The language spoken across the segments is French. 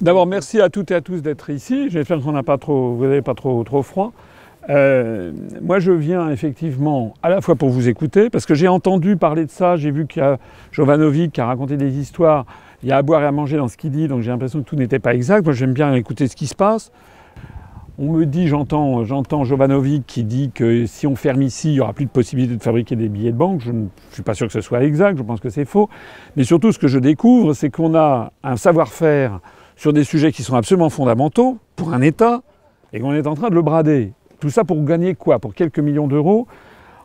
D'abord, merci à toutes et à tous d'être ici. J'espère qu'on n'a pas trop, vous n'avez pas trop, trop froid. Euh, moi, je viens effectivement à la fois pour vous écouter, parce que j'ai entendu parler de ça, j'ai vu qu'il y a Jovanovic qui a raconté des histoires, il y a à boire et à manger dans ce qu'il dit, donc j'ai l'impression que tout n'était pas exact. Moi, j'aime bien écouter ce qui se passe. On me dit, j'entends, j'entends Jovanovic qui dit que si on ferme ici, il n'y aura plus de possibilité de fabriquer des billets de banque. Je ne suis pas sûr que ce soit exact, je pense que c'est faux. Mais surtout, ce que je découvre, c'est qu'on a un savoir-faire sur des sujets qui sont absolument fondamentaux pour un État et qu'on est en train de le brader. Tout ça pour gagner quoi? Pour quelques millions d'euros?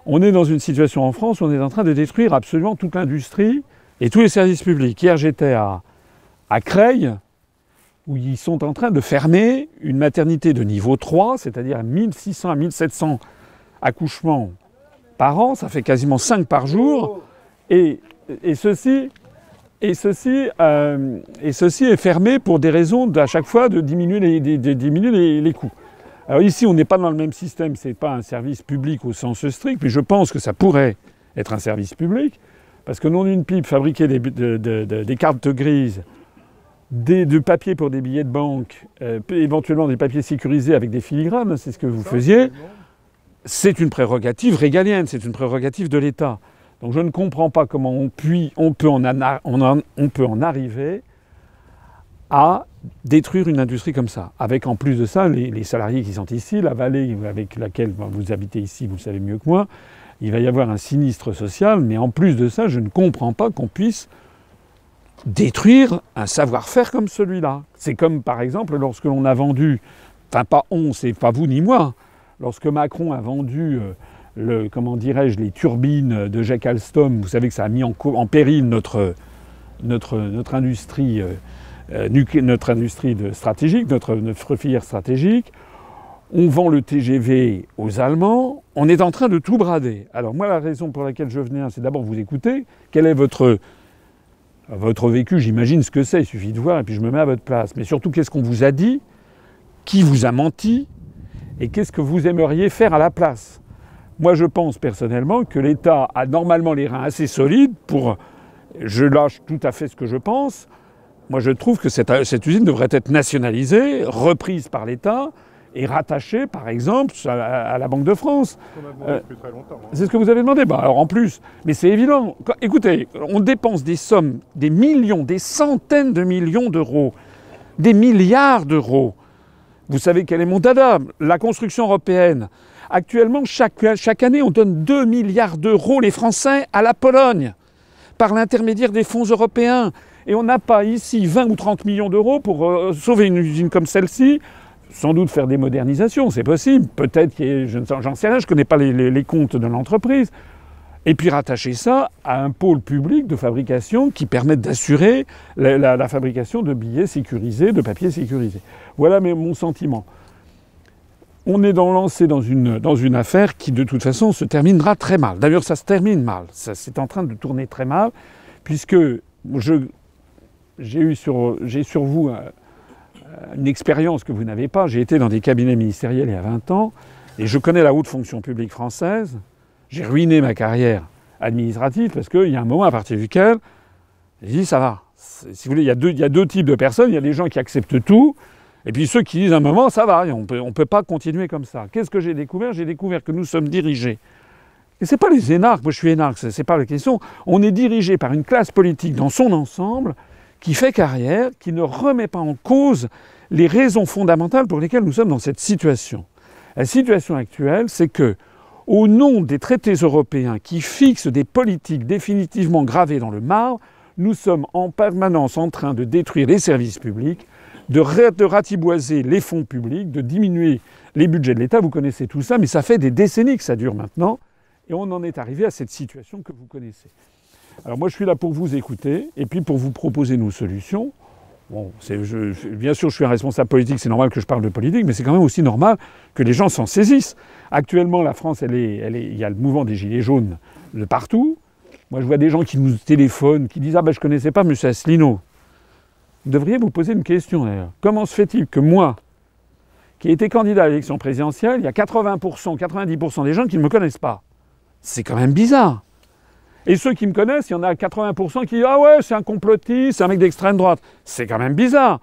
On est dans une situation en France où on est en train de détruire absolument toute l'industrie et tous les services publics. Hier, j'étais à, à Creil, où ils sont en train de fermer une maternité de niveau 3, c'est-à-dire 1600 à 1700 accouchements par an, ça fait quasiment 5 par jour, et, et ceci, et ceci, euh, et ceci est fermé pour des raisons à chaque fois de diminuer les, de, de diminuer les, les coûts. Alors ici, on n'est pas dans le même système, ce n'est pas un service public au sens strict, mais je pense que ça pourrait être un service public, parce que non une pipe, fabriquer des, de, de, des cartes grises, des, de papier pour des billets de banque, euh, éventuellement des papiers sécurisés avec des filigranes, c'est ce que vous faisiez, c'est une prérogative régalienne, c'est une prérogative de l'État. Donc je ne comprends pas comment on, puis, on, peut, en, arriver à détruire une industrie comme ça. Avec en plus de ça, les, les, salariés qui sont ici, la vallée avec laquelle vous habitez ici, vous le savez mieux que moi, il va y avoir un sinistre social, mais en plus de ça, je ne comprends pas qu'on puisse détruire un savoir-faire comme celui-là. C'est comme par exemple lorsque l'on a vendu, enfin pas on, c'est pas vous ni moi, lorsque Macron a vendu, euh, comment dirais-je, les turbines de Jacques Alstom, vous savez que ça a mis en, péril notre, notre, notre industrie, euh, euh, notre industrie stratégique, notre, notre filière stratégique. On vend le TGV aux Allemands, on est en train de tout brader. Alors moi la raison pour laquelle je venais, c'est d'abord vous écouter, quel est votre votre vécu, j'imagine ce que c'est, il suffit de voir et puis je me mets à votre place. Mais surtout, qu'est-ce qu'on vous a dit? Qui vous a menti? Et qu'est-ce que vous aimeriez faire à la place? Moi, je pense personnellement que l'État a normalement les reins assez solides pour. Je lâche tout à fait ce que je pense. Moi, je trouve que cette, cette usine devrait être nationalisée, reprise par l'État, est rattaché, par exemple, à, à la Banque de France. Euh, hein. c'est ce que vous avez demandé. Bah, alors en plus, mais c'est évident. Écoutez, on dépense des sommes, des millions, des centaines de millions d'euros, des milliards d'euros. Vous savez quel est mon dada La construction européenne. Actuellement, chaque, année, on donne 2 milliards d'euros, les Français, à la Pologne, par l'intermédiaire des fonds européens. Et on n'a pas ici 20 ou 30 millions d'euros pour euh, sauver une usine comme celle-ci, sans doute faire des modernisations, c'est possible. Peut-être qu'il j'en sais rien, je ne connais pas les, comptes de l'entreprise. Et puis rattacher ça à un pôle public de fabrication qui permette d'assurer la, fabrication de billets sécurisés, de papier sécurisé. Voilà mon sentiment. On est dans, lancé dans une, affaire qui, de toute façon, se terminera très mal. D'ailleurs, ça se termine mal. C'est en train de tourner très mal, puisque j'ai eu sur, vous une expérience que vous n'avez pas. J'ai été dans des cabinets ministériels il y a 20 ans et je connais la haute fonction publique française. J'ai ruiné ma carrière administrative parce qu'il y a un moment à partir duquel j'ai dit ça va. Si vous voulez, il y, a deux, il y a deux types de personnes. Il y a des gens qui acceptent tout et puis ceux qui disent à un moment ça va, on ne peut pas continuer comme ça. Qu'est-ce que j'ai découvert? J'ai découvert que nous sommes dirigés. Et ce n'est pas les énarques, moi je suis énarque, ce n'est pas la question. On est dirigé par une classe politique dans son ensemble qui fait carrière, qui ne remet pas en cause les raisons fondamentales pour lesquelles nous sommes dans cette situation. La situation actuelle, c'est que, au nom des traités européens qui fixent des politiques définitivement gravées dans le marbre, nous sommes en permanence en train de détruire les services publics, de, ratiboiser les fonds publics, de diminuer les budgets de l'État. Vous connaissez tout ça, mais ça fait des décennies que ça dure maintenant, et on en est arrivé à cette situation que vous connaissez. Alors moi, je suis là pour vous écouter et puis pour vous proposer nos solutions. Bien sûr, je suis un responsable politique, c'est normal que je parle de politique, mais c'est quand même aussi normal que les gens s'en saisissent. Actuellement, la France, elle il y a le mouvement des gilets jaunes de partout. Moi, je vois des gens qui nous téléphonent, qui disent Ah ben, je connaissais pas M. Asselineau. Vous devriez vous poser une question d'ailleurs. Comment se fait-il que moi, qui ai été candidat à l'élection présidentielle, il y a 80%, 90% des gens qui ne me connaissent pas? C'est quand même bizarre. Et ceux qui me connaissent, il y en a 80% qui disent Ah ouais, c'est un complotiste, c'est un mec d'extrême droite. C'est quand même bizarre.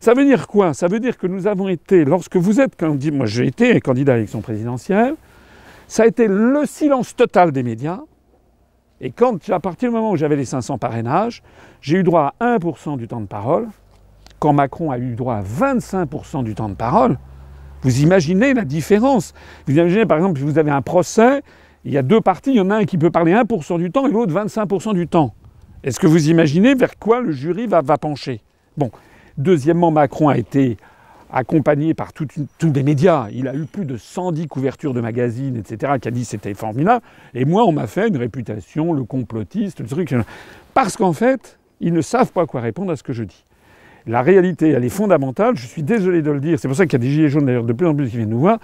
Ça veut dire quoi? Ça veut dire que nous avons été, lorsque vous êtes candidat, moi j'ai été candidat à l'élection présidentielle, ça a été le silence total des médias. Et quand, à partir du moment où j'avais les 500 parrainages, j'ai eu droit à 1% du temps de parole, quand Macron a eu droit à 25% du temps de parole, vous imaginez la différence. Vous imaginez par exemple, si vous avez un procès, il y a deux parties, il y en a un qui peut parler 1% du temps et l'autre 25% du temps. Est-ce que vous imaginez vers quoi le jury va, va pencher? Bon. Deuxièmement, Macron a été accompagné par tous les médias. Il a eu plus de 110 couvertures de magazines, etc., qui a dit c'était formidable. Et moi, on m'a fait une réputation, le complotiste, le truc. Parce qu'en fait, ils ne savent pas quoi répondre à ce que je dis. La réalité, elle est fondamentale. Je suis désolé de le dire. C'est pour ça qu'il y a des gilets jaunes, d'ailleurs, de plus en plus qui viennent nous voir.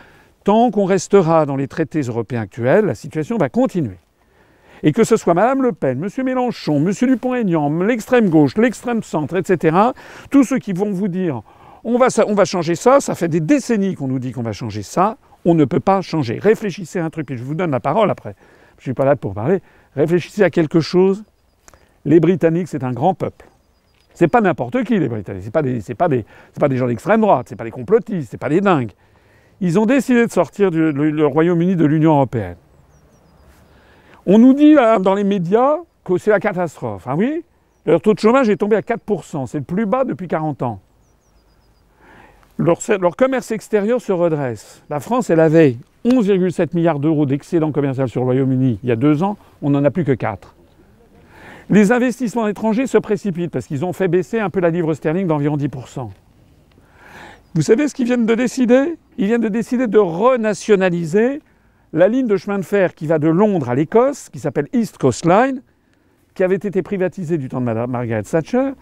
Tant qu'on restera dans les traités européens actuels, la situation va continuer. Et que ce soit Mme Le Pen, M. Mélenchon, M. Dupont-Aignan, l'extrême gauche, l'extrême centre, etc., tous ceux qui vont vous dire on va, changer ça, ça fait des décennies qu'on nous dit qu'on va changer ça, on ne peut pas changer. Réfléchissez à un truc, et je vous donne la parole après. Je ne suis pas là pour parler. Réfléchissez à quelque chose. Les Britanniques, c'est un grand peuple. C'est pas n'importe qui, les Britanniques. C'est pas des, pas des, gens d'extrême droite, c'est pas des complotistes, c'est pas des dingues. Ils ont décidé de sortir le Royaume-Uni de l'Union européenne. On nous dit dans les médias que c'est la catastrophe. Ah oui? Leur taux de chômage est tombé à 4%. C'est le plus bas depuis 40 ans. Leur, commerce extérieur se redresse. La France, elle avait 11,7 milliards d'euros d'excédent commercial sur le Royaume-Uni il y a deux ans. On n'en a plus que 4. Les investissements étrangers se précipitent parce qu'ils ont fait baisser un peu la livre sterling d'environ 10%. Vous savez ce qu'ils viennent de décider? Ils viennent de décider de renationaliser la ligne de chemin de fer qui va de Londres à l'Écosse, qui s'appelle East Coast Line, qui avait été privatisée du temps de Margaret Thatcher,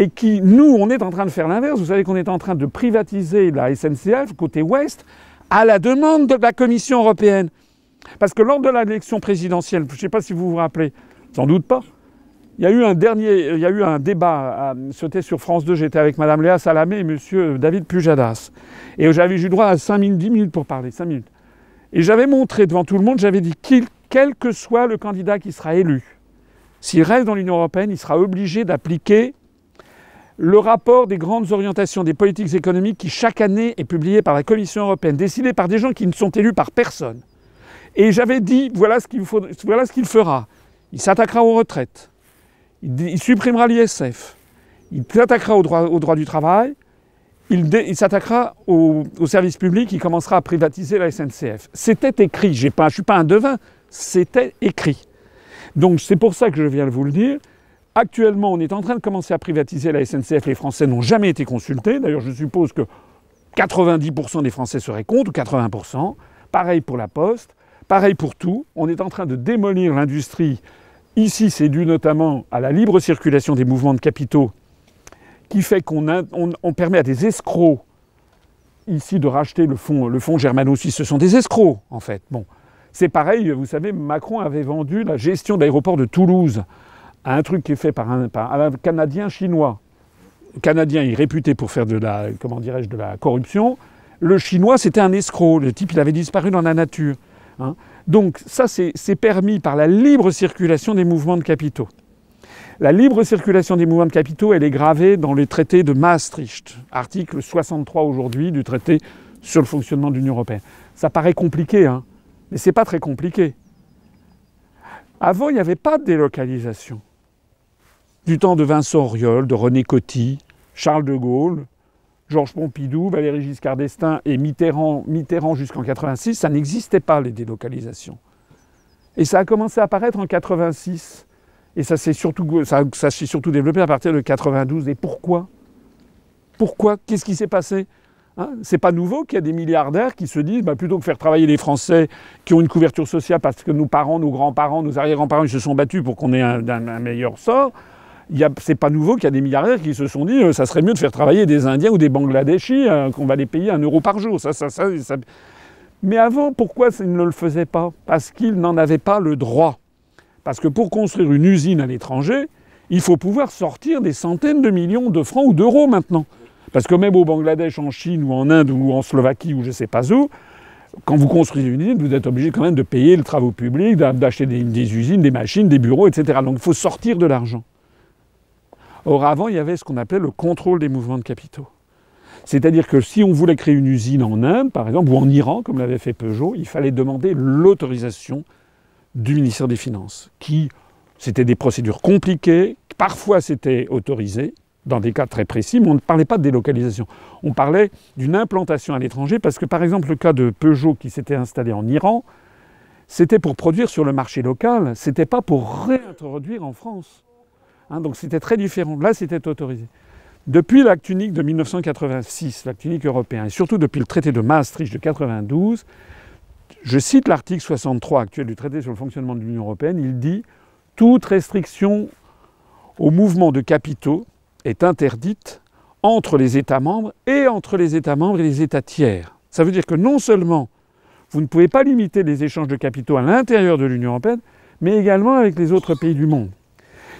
et qui, nous, on est en train de faire l'inverse. Vous savez qu'on est en train de privatiser la SNCF côté ouest à la demande de la Commission européenne. Parce que lors de l'élection présidentielle, je ne sais pas si vous vous rappelez, sans doute pas, il y a eu un dernier, il y a eu un débat, c'était sur France 2, j'étais avec Mme Léa Salamé et M. David Pujadas. Et j'avais eu droit à 5 minutes, 10 minutes pour parler, 5 minutes. Et j'avais montré devant tout le monde, j'avais dit, quel que soit le candidat qui sera élu, s'il reste dans l'Union européenne, il sera obligé d'appliquer le rapport des grandes orientations des politiques économiques qui chaque année est publié par la Commission européenne, décidé par des gens qui ne sont élus par personne. Et j'avais dit, voilà ce qu'il fera. Il s'attaquera aux retraites, il, supprimera l'ISF, il s'attaquera au droit, au du travail, il, s'attaquera au, service public, il commencera à privatiser la SNCF. C'était écrit, je ne suis pas un devin, c'était écrit. Donc c'est pour ça que je viens de vous le dire. Actuellement, on est en train de commencer à privatiser la SNCF. Les Français n'ont jamais été consultés. D'ailleurs, je suppose que 90% des Français seraient contre, ou 80%. Pareil pour la Poste, pareil pour tout. On est en train de démolir l'industrie. Ici, c'est dû notamment à la libre circulation des mouvements de capitaux qui fait qu'on on, permet à des escrocs ici de racheter le fonds, le fonds germano-suisse. Ce sont des escrocs, en fait. Bon. C'est pareil, vous savez, Macron avait vendu la gestion de l'aéroport de Toulouse un truc qui est fait par un, Canadien chinois. Le Canadien est réputé pour faire de la, comment dirais-je, de la corruption. Le Chinois, c'était un escroc. Le type, il avait disparu dans la nature. Hein. Donc ça, c'est permis par la libre circulation des mouvements de capitaux. La libre circulation des mouvements de capitaux, elle est gravée dans les traités de Maastricht, article 63 aujourd'hui du traité sur le fonctionnement de l'Union européenne. Ça paraît compliqué, hein, mais ce n'est pas très compliqué. Avant, il n'y avait pas de délocalisation. Du temps de Vincent Auriol, de René Coty, Charles de Gaulle, Georges Pompidou, Valéry Giscard d'Estaing et Mitterrand, jusqu'en 86, ça n'existait pas les délocalisations. Et ça a commencé à apparaître en 86. Et ça s'est surtout, développé à partir de 92. Et pourquoi? Pourquoi? Qu'est-ce qui s'est passé? Hein? C'est pas nouveau qu'il y a des milliardaires qui se disent, bah, plutôt que faire travailler les Français qui ont une couverture sociale parce que nos parents, nos grands-parents, nos arrière-grands-parents, se sont battus pour qu'on ait un, meilleur sort, c'est pas nouveau qu'il y a des milliardaires qui se sont dit, euh, ça serait mieux de faire travailler des Indiens ou des Bangladeshis, euh, qu'on va les payer un euro par jour. Mais avant, pourquoi ils ne le faisaient pas? Parce qu'ils n'en avaient pas le droit. Parce que pour construire une usine à l'étranger, il faut pouvoir sortir des centaines de millions de francs ou d'euros maintenant. Parce que même au Bangladesh, en Chine ou en Inde ou en Slovaquie ou je sais pas où, quand vous construisez une usine, vous êtes obligé quand même de payer les travaux publics, d'acheter des, usines, des machines, des bureaux, etc. Donc il faut sortir de l'argent. Or avant, il y avait ce qu'on appelait le contrôle des mouvements de capitaux. C'est-à-dire que si on voulait créer une usine en Inde, par exemple, ou en Iran, comme l'avait fait Peugeot, il fallait demander l'autorisation du ministère des Finances, qui, c'était des procédures compliquées, parfois c'était autorisé, dans des cas très précis, mais on ne parlait pas de délocalisation. On parlait d'une implantation à l'étranger, parce que par exemple le cas de Peugeot qui s'était installé en Iran, c'était pour produire sur le marché local, c'était pas pour réintroduire en France. Hein, donc c'était très différent. Là, c'était autorisé. Depuis l'acte unique de 1986, l'acte unique européen, et surtout depuis le traité de Maastricht de 92, je cite l'article 63 actuel du traité sur le fonctionnement de l'Union européenne, il dit toute restriction au mouvement de capitaux est interdite entre les États membres et entre les États membres et les États tiers. Ça veut dire que non seulement vous ne pouvez pas limiter les échanges de capitaux à l'intérieur de l'Union européenne, mais également avec les autres pays du monde.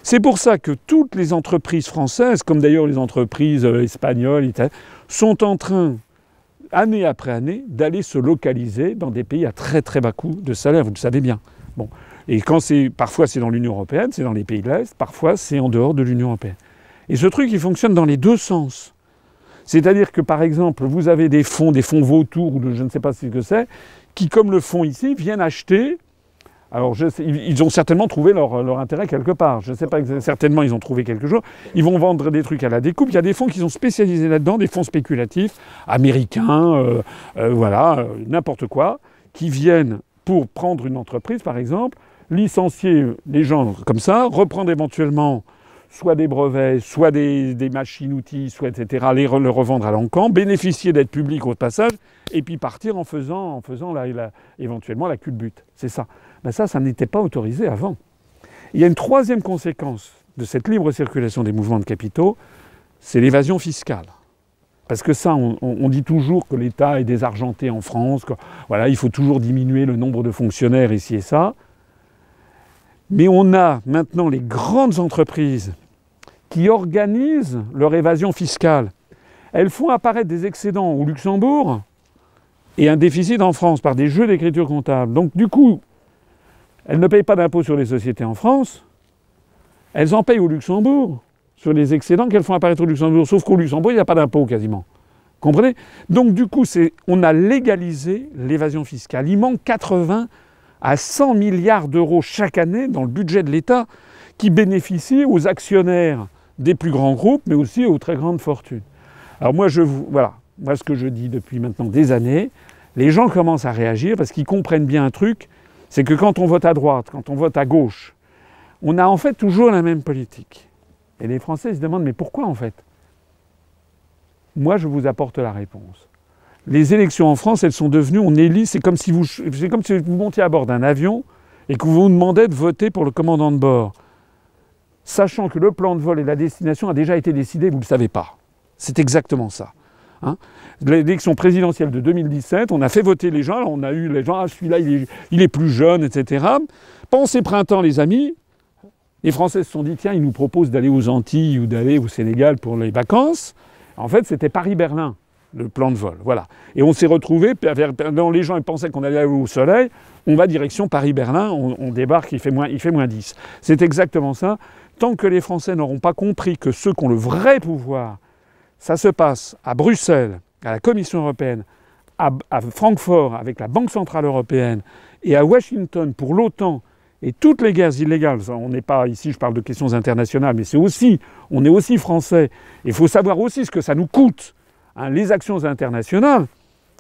C'est pour ça que toutes les entreprises françaises, comme d'ailleurs les entreprises euh, espagnoles, sont en train, année après année, d'aller se localiser dans des pays à très très bas coût de salaire, vous le savez bien. Et quand c'est, parfois c'est dans l'Union européenne, c'est dans les pays de l'Est, parfois c'est en dehors de l'Union européenne. Et ce truc, il fonctionne dans les deux sens. C'est-à-dire que, par exemple, vous avez des fonds, des fonds vautours, ou je ne sais pas ce que c'est, qui, comme le font ici, viennent acheter. Alors, ils ont certainement trouvé leur, intérêt quelque part. Je ne sais pas, certainement, ils ont trouvé quelque chose. Ils vont vendre des trucs à la découpe. Il y a des fonds qui sont spécialisés là-dedans, des fonds spéculatifs, américains, euh, euh, voilà, euh, n'importe quoi, qui viennent pour prendre une entreprise, par exemple, licencier les gens comme ça, reprendre éventuellement soit des brevets, soit des, machines-outils, soit etc., les le revendre à l'encan, bénéficier d'être public au passage, et puis partir en faisant, en faisant éventuellement la culbute. C'est ça. Ben ça, ça n'était pas autorisé avant. Il y a une troisième conséquence de cette libre circulation des mouvements de capitaux, c'est l'évasion fiscale. Parce que ça, on, dit toujours que l'État est désargenté en France, que, voilà, il faut toujours diminuer le nombre de fonctionnaires ici et ça. Mais on a maintenant les grandes entreprises qui organisent leur évasion fiscale. Elles font apparaître des excédents au Luxembourg et un déficit en France par des jeux d'écriture comptable. Donc du coup, elles ne payent pas d'impôts sur les sociétés en France, elles en payent au Luxembourg sur les excédents qu'elles font apparaître au Luxembourg. Sauf qu'au Luxembourg, il n'y a pas d'impôt quasiment. Comprenez? Donc du coup, on a légalisé l'évasion fiscale. Il manque 80 à 100 milliards d'euros chaque année dans le budget de l'État qui bénéficient aux actionnaires des plus grands groupes, mais aussi aux très grandes fortunes. Alors moi, je vous, voilà, moi ce que je dis depuis maintenant des années, les gens commencent à réagir parce qu'ils comprennent bien un truc, c'est que quand on vote à droite, quand on vote à gauche, on a en fait toujours la même politique. Et les Français se demandent mais pourquoi en fait? Moi, je vous apporte la réponse les élections en France, elles sont devenues, on élit, c'est comme si vous, comme montiez à bord d'un avion et que vous vous demandez de voter pour le commandant de bord, sachant que le plan de vol et la destination a déjà été décidé, vous ne le savez pas. C'est exactement ça. Hein. L'élection présidentielle de 2017, on a fait voter les gens, on a eu les gens, ah celui-là il est, plus jeune, etc. Ces printemps, les amis, les Français se sont dit, tiens, ils nous proposent d'aller aux Antilles ou d'aller au Sénégal pour les vacances. En fait, c'était Paris-Berlin le plan de vol. Voilà. Et on s'est retrouvé, les gens pensaient qu'on allait au soleil, on va direction Paris-Berlin, on, débarque, il fait, moins, il fait moins 10. C'est exactement ça. Tant que les Français n'auront pas compris que ceux qui ont le vrai pouvoir, ça se passe à Bruxelles, à la Commission européenne, à, Francfort avec la Banque centrale européenne et à Washington pour l'OTAN. Et toutes les guerres illégales, on n'est pas ici, je parle de questions internationales, mais c'est aussi, on est aussi français. Il faut savoir aussi ce que ça nous coûte Hein, les actions internationales,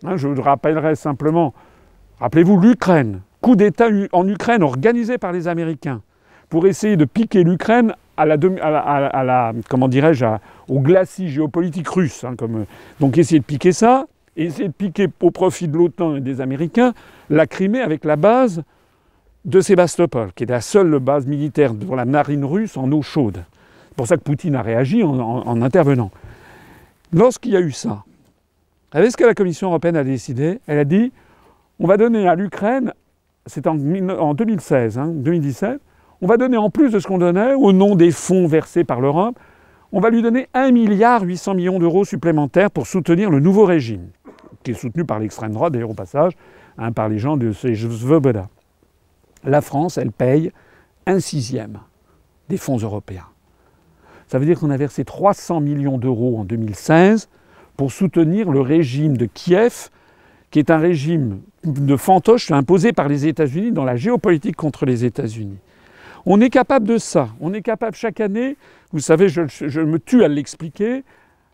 hein, je rappellerai simplement, rappelez-vous l'Ukraine, coup d'État en Ukraine organisé par les Américains pour essayer de piquer l'Ukraine à la, comment dirais-je, au glacis géopolitique russe. Hein, donc essayer de piquer ça, essayer de piquer au profit de l'OTAN et des Américains la Crimée avec la base de Sébastopol, qui est la seule base militaire pour la marine russe en eau chaude. C'est pour ça que Poutine a réagi en intervenant. Lorsqu'il y a eu ça, savez ce que la Commission européenne a décidé? Elle a dit on va donner à l'Ukraine, c'est en, 2016, 2017, hein, on va donner en plus de ce qu'on donnait, au nom des fonds versés par l'Europe, on va lui donner 1 milliard 800 millions d'euros supplémentaires pour soutenir le nouveau régime, qui est soutenu par l'extrême droite, d'ailleurs au passage, hein, par les gens de Svoboda. La France, elle paye un sixième des fonds européens. Ça veut dire qu'on a versé 300 millions d'euros en 2016 pour soutenir le régime de Kiev, qui est un régime de fantoche imposé par les États-Unis dans la géopolitique contre les États-Unis. On est capable de ça. On est capable chaque année, vous savez, je, me tue à l'expliquer,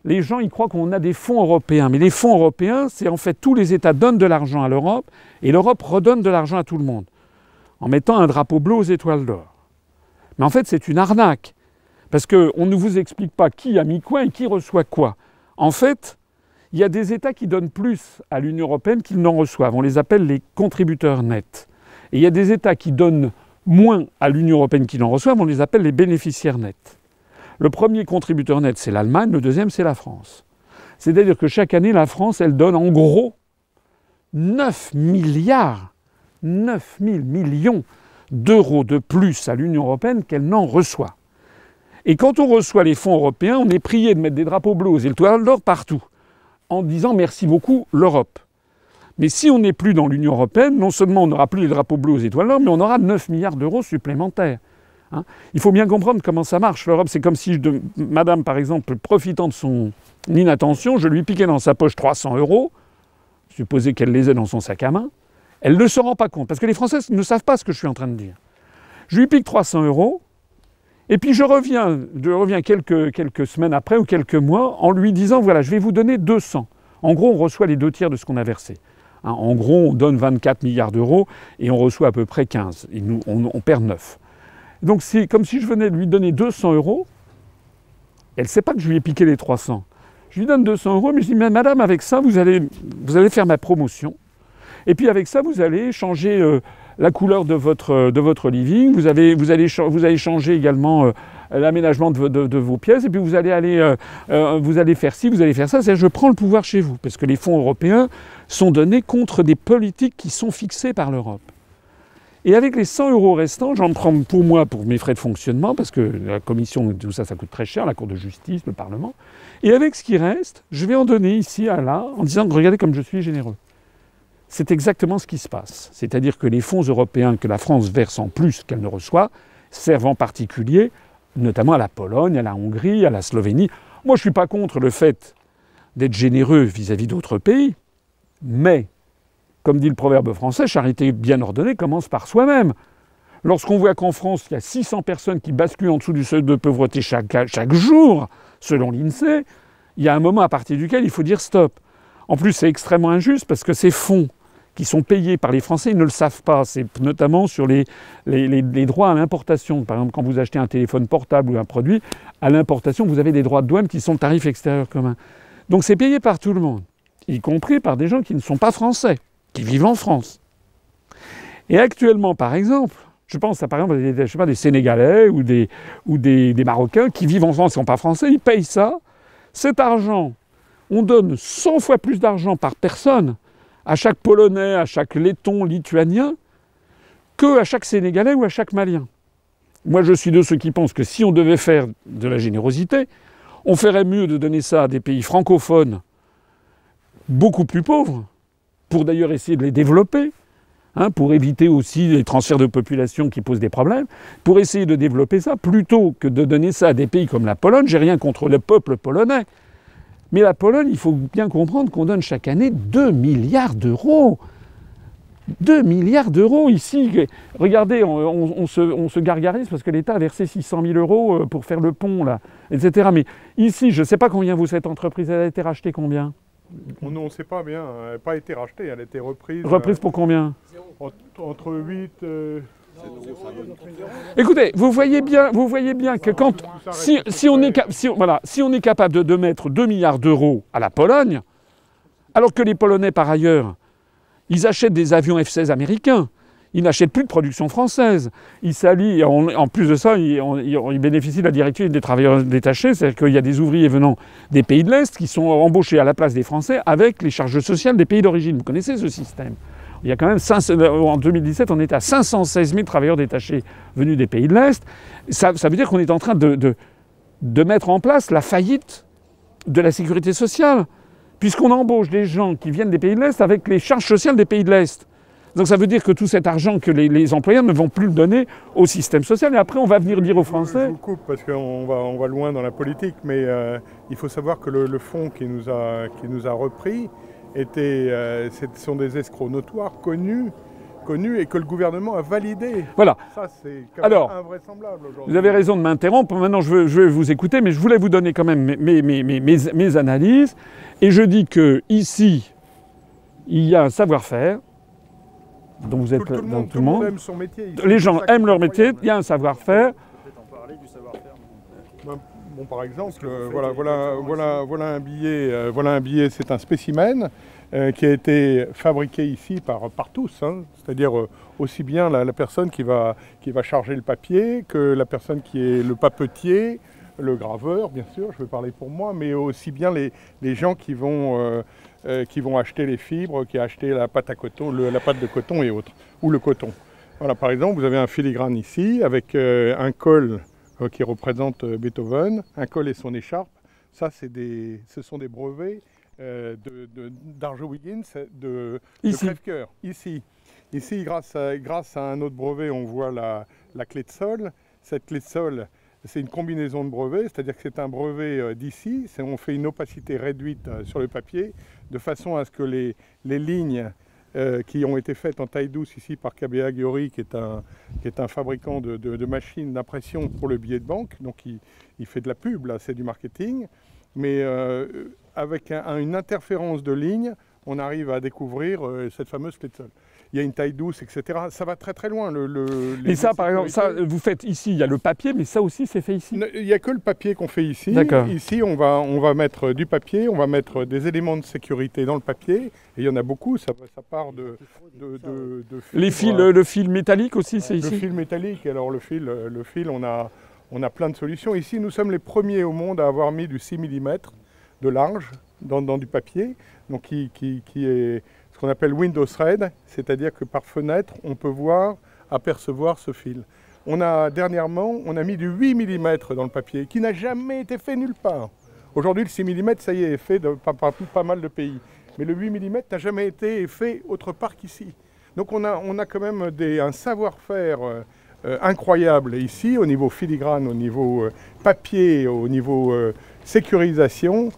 les gens ils croient qu'on a des fonds européens. Mais les fonds européens, c'est en fait tous les États donnent de l'argent à l'Europe et l'Europe redonne de l'argent à tout le monde en mettant un drapeau bleu aux étoiles d'or. Mais en fait, c'est une arnaque. Parce qu'on ne vous explique pas qui a mis quoi et qui reçoit quoi. En fait, il y a des États qui donnent plus à l'Union européenne qu'ils n'en reçoivent. On les appelle les contributeurs nets. Et il y a des États qui donnent moins à l'Union européenne qu'ils n'en reçoivent. On les appelle les bénéficiaires nets. Le premier contributeur net, c'est l'Allemagne. Le deuxième, c'est la France. C'est-à-dire que chaque année, la France, elle donne en gros 9 milliards, 9 000 millions d'euros de plus à l'Union européenne qu'elle n'en reçoit. Et quand on reçoit les fonds européens, on est prié de mettre des drapeaux bleus et le toile d'or partout, en disant merci beaucoup l'Europe. Mais si on n'est plus dans l'Union européenne, non seulement on n'aura plus les drapeaux bleus aux étoiles d'or, mais on aura 9 milliards d'euros supplémentaires. Hein. Il faut bien comprendre comment ça marche. L'Europe, c'est comme si madame, par exemple, profitant de son inattention, je lui piquais dans sa poche 300 euros, supposé qu'elle les ait dans son sac à main, elle ne se rend pas compte, parce que les Français ne savent pas ce que je suis en train de dire. Je lui pique 300 euros, et puis je reviens, reviens quelques, quelques semaines après ou quelques mois en lui disant, voilà, je vais vous donner 200. En gros, on reçoit les deux tiers de ce qu'on a versé. Hein, en gros, on donne 24 milliards d'euros et on reçoit à peu près 15. Et nous, on, perd 9. Donc c'est comme si je venais de lui donner 200 euros. Elle ne sait pas que je lui ai piqué les 300. Je lui donne 200 euros, mais je dis, madame, avec ça, vous allez, vous allez faire ma promotion. Et puis avec ça, vous allez changer euh, la couleur de votre, de votre living, vous, avez, vous, allez, vous allez changer également euh, l'aménagement de, vos pièces, et puis vous allez, aller, euh, vous allez faire ci, vous allez faire ça. C'est je prends le pouvoir chez vous, parce que les fonds européens sont donnés contre des politiques qui sont fixées par l'Europe. Et avec les 100 euros restants, j'en prends pour moi, pour mes frais de fonctionnement, parce que la commission, tout ça, ça coûte très cher, la Cour de justice, le Parlement. Et avec ce qui reste, je vais en donner ici à là, en disant, regardez comme je suis généreux. C'est exactement ce qui se passe. C'est-à-dire que les fonds européens que la France verse en plus qu'elle ne reçoit servent en particulier, notamment à la Pologne, à la Hongrie, à la Slovénie. Moi, je ne suis pas contre le fait d'être généreux vis-à-vis d'autres pays, mais comme dit le proverbe français, charité bien ordonnée commence par soi-même. Lorsqu'on voit qu'en France, il y a 600 personnes qui basculent en dessous du seuil de pauvreté chaque, jour, selon l'INSEE, il y a un moment à partir duquel il faut dire stop. En plus, c'est extrêmement injuste parce que ces fonds qui sont payés par les Français, ils ne le savent pas. C'est notamment sur les, les, droits à l'importation. Par exemple, quand vous achetez un téléphone portable ou un produit, à l'importation, vous avez des droits de douane qui sont le tarif extérieur commun. Donc c'est payé par tout le monde, y compris par des gens qui ne sont pas français qui vivent en France. Et actuellement, par exemple, je pense à par exemple je sais pas, des Sénégalais ou, des, ou des, Marocains qui vivent en France et ne sont pas français, ils payent ça. Cet argent, on donne 100 fois plus d'argent par personne à chaque Polonais, à chaque Letton, Lituanien, que à chaque Sénégalais ou à chaque Malien. Moi, je suis de ceux qui pensent que si on devait faire de la générosité, on ferait mieux de donner ça à des pays francophones beaucoup plus pauvres, pour d'ailleurs essayer de les développer, hein, pour éviter aussi les transferts de population qui posent des problèmes, pour essayer de développer ça, plutôt que de donner ça à des pays comme la Pologne. J'ai rien contre le peuple polonais. Mais la Pologne, il faut bien comprendre qu'on donne chaque année 2 milliards d'euros. 2 milliards d'euros ici. Regardez, on, se, on, se, gargarise parce que l'État a versé 600 000 euros euh, pour faire le pont, là, etc. Mais ici, je ne sais pas combien vous, cette entreprise, elle a été rachetée combien? On ne sait pas bien, elle n'a pas été rachetée, elle a été reprise. Reprise pour combien? Entre 8. Euh, Écoutez, vous voyez bien, vous voyez bien que quand si, on est voilà, si on est capable de, de mettre 2 milliards d'euros à la Pologne, alors que les Polonais par ailleurs, ils achètent des avions F-16 américains, il n'achète plus de production française. Il s'allie, en, en, plus de ça, il, il, bénéficie de la directive des travailleurs détachés, c'est-à-dire qu'il y a des ouvriers venant des pays de l'Est qui sont embauchés à la place des Français avec les charges sociales des pays d'origine. Vous connaissez ce système? Il y a quand même, euh, en 2017, on était à 516 000 travailleurs détachés venus des pays de l'Est. Ça, veut dire qu'on est en train de, de, de mettre en place la faillite de la sécurité sociale, puisqu'on embauche des gens qui viennent des pays de l'Est avec les charges sociales des pays de l'Est. Donc ça veut dire que tout cet argent que les, employeurs ne vont plus le donner au système social. Et après, on va venir dire aux Je Français. vous coupe parce qu'on va, on va loin dans la politique, mais euh, il faut savoir que le, le fonds qui nous a, qui nous a repris euh, c'est- sont des escrocs notoires, connus, connus et que le gouvernement a validé. Voilà. Ça, c'est quand Alors, même invraisemblable aujourd'hui. Vous avez raison de m'interrompre. Maintenant, je veux, je veux vous écouter, mais je voulais vous donner quand même mes, mes- mes- mes- analyses. Et je dis que ici, il y a un savoir-faire dont vous êtes Tout, tout le dont monde, tout le monde. aime son métier. Les gens aiment leur métier. Il y a un savoir-faire. Peut-être en parler du savoir-faire. Ben, Bon, par exemple, euh, voilà, voilà, conférences voilà, voilà un billet. euh, voilà un billet. C'est un spécimen euh, qui a été fabriqué ici par, par tous. hein. C'est-à-dire aussi bien la, la personne qui va, qui va charger le papier que la personne qui est le papetier, le graveur, bien sûr. Je vais parler pour moi, mais aussi bien les, les gens qui vont, qui vont acheter les fibres, qui achètent la pâte à coton, le- la pâte de coton et autres, ou le coton. Voilà, par exemple, vous avez un filigrane ici avec un col qui représente euh, Beethoven, un col et son écharpe. Ça, c'est des, ce sont des brevets euh, de, de, d'Arjo Wiggins, de, de Ici. Ici. Ici, grâce à, grâce à un autre brevet, on voit la, la clé de sol. Cette clé de sol, c'est une combinaison de brevets, c'est-à-dire que c'est un brevet euh, d'ici. On fait une opacité réduite euh, sur le papier, de façon à ce que les, les lignes euh, qui ont été faites en taille douce ici par KBA Giori, qui est un, qui est un fabricant de, de- machines d'impression pour le billet de banque. Donc il, il fait de la pub, là, c'est du marketing. Mais euh, avec un- un- une interférence de lignes, on arrive à découvrir euh, cette fameuse sol. Il y a une taille douce, etc. Ça va très très loin. Le, le- Et ça, par exemple, ça, vous faites ici, il y a le papier, mais ça aussi, c'est fait ici. Il n'y a que le papier qu'on fait ici. Ici, on va, on va mettre du papier, on va mettre des éléments de sécurité dans le papier. Et il y en a beaucoup, ça, ça part de, de, de- de Les fils, le, le fil métallique aussi, c'est le ici. fil métallique. Alors le fil, euh, le fil on, a, on a plein de solutions. Ici, nous sommes les premiers au monde à avoir mis du 6 mm de large dans, dans du papier, donc qui, qui- qui est ce qu'on appelle Windows Thread, c'est-à-dire que par fenêtre, on peut voir, apercevoir ce fil. On a dernièrement, on a mis du 8 mm dans le papier, qui n'a jamais été fait nulle part. Aujourd'hui, le 6 mm, ça y est, fait par, pas mal de pays. Mais le 8 mm n'a jamais été fait autre part qu'ici. Donc on a, quand même un savoir-faire euh, euh, incroyable ici, au niveau filigrane, au niveau euh, papier, au niveau sécurisation.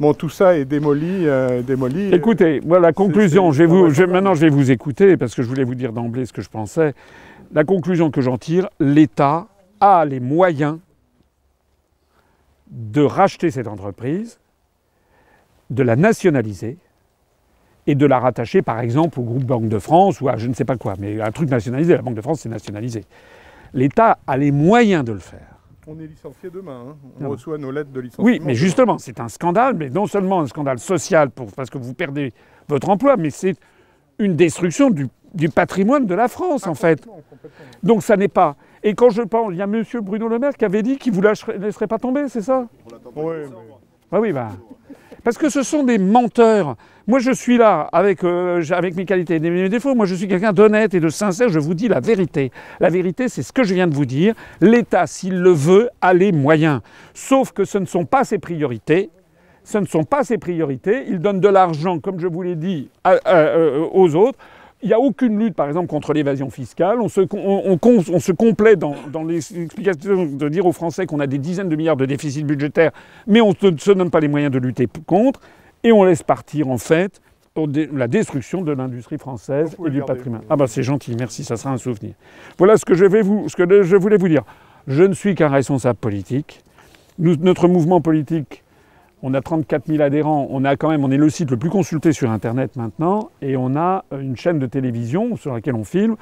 Bon, tout ça est démoli. euh, démoli Écoutez, voilà la conclusion. c'est Je vais vous, je- invraisemblable. maintenant, je vais vous écouter parce que je voulais vous dire d'emblée ce que je pensais. La conclusion que j'en tire, l'État a les moyens de racheter cette entreprise, de la nationaliser et de la rattacher, par exemple, au groupe Banque de France ou à je ne sais pas quoi. Mais un truc nationalisé, la Banque de France, c'est nationalisé. L'État a les moyens de le faire. On est licencié demain. hein. On Non. reçoit nos lettres de licenciement. Oui, mais justement, c'est un scandale, mais non seulement un scandale social pour, parce que vous perdez votre emploi, mais c'est une destruction du, du patrimoine de la France, Ah, en fait. Donc ça n'est pas. Et quand je pense, il y a M. Bruno Le Maire qui avait dit qu'il ne vous lâcherait- laisserait pas tomber, c'est ça? Mais- Ah oui, bah. Parce que ce sont des menteurs. Moi, je suis là avec, euh, avec mes qualités et mes défauts. Moi, je suis quelqu'un d'honnête et de sincère. Je vous dis la vérité. La vérité, c'est ce que je viens de vous dire. L'État, s'il le veut, a les moyens. Sauf que ce ne sont pas ses priorités. Ce ne sont pas ses priorités. Il donne de l'argent, comme je vous l'ai dit, euh, aux autres. Il n'y a aucune lutte, par exemple, contre l'évasion fiscale. On se, on, complaît dans, dans les explications de dire aux Français qu'on a des dizaines de milliards de déficit budgétaire, mais on ne se donne pas les moyens de lutter contre. Et on laisse partir, en fait, la destruction de l'industrie française et du patrimoine. Ah bah c'est gentil, merci, ça sera un souvenir. Voilà ce que je, vais vous, ce que je voulais vous dire. Je ne suis qu'un responsable politique. Nous- notre mouvement politique, on a 34 000 adhérents, on, a quand même, on est le site le plus consulté sur Internet maintenant, et on a une chaîne de télévision sur laquelle on filme,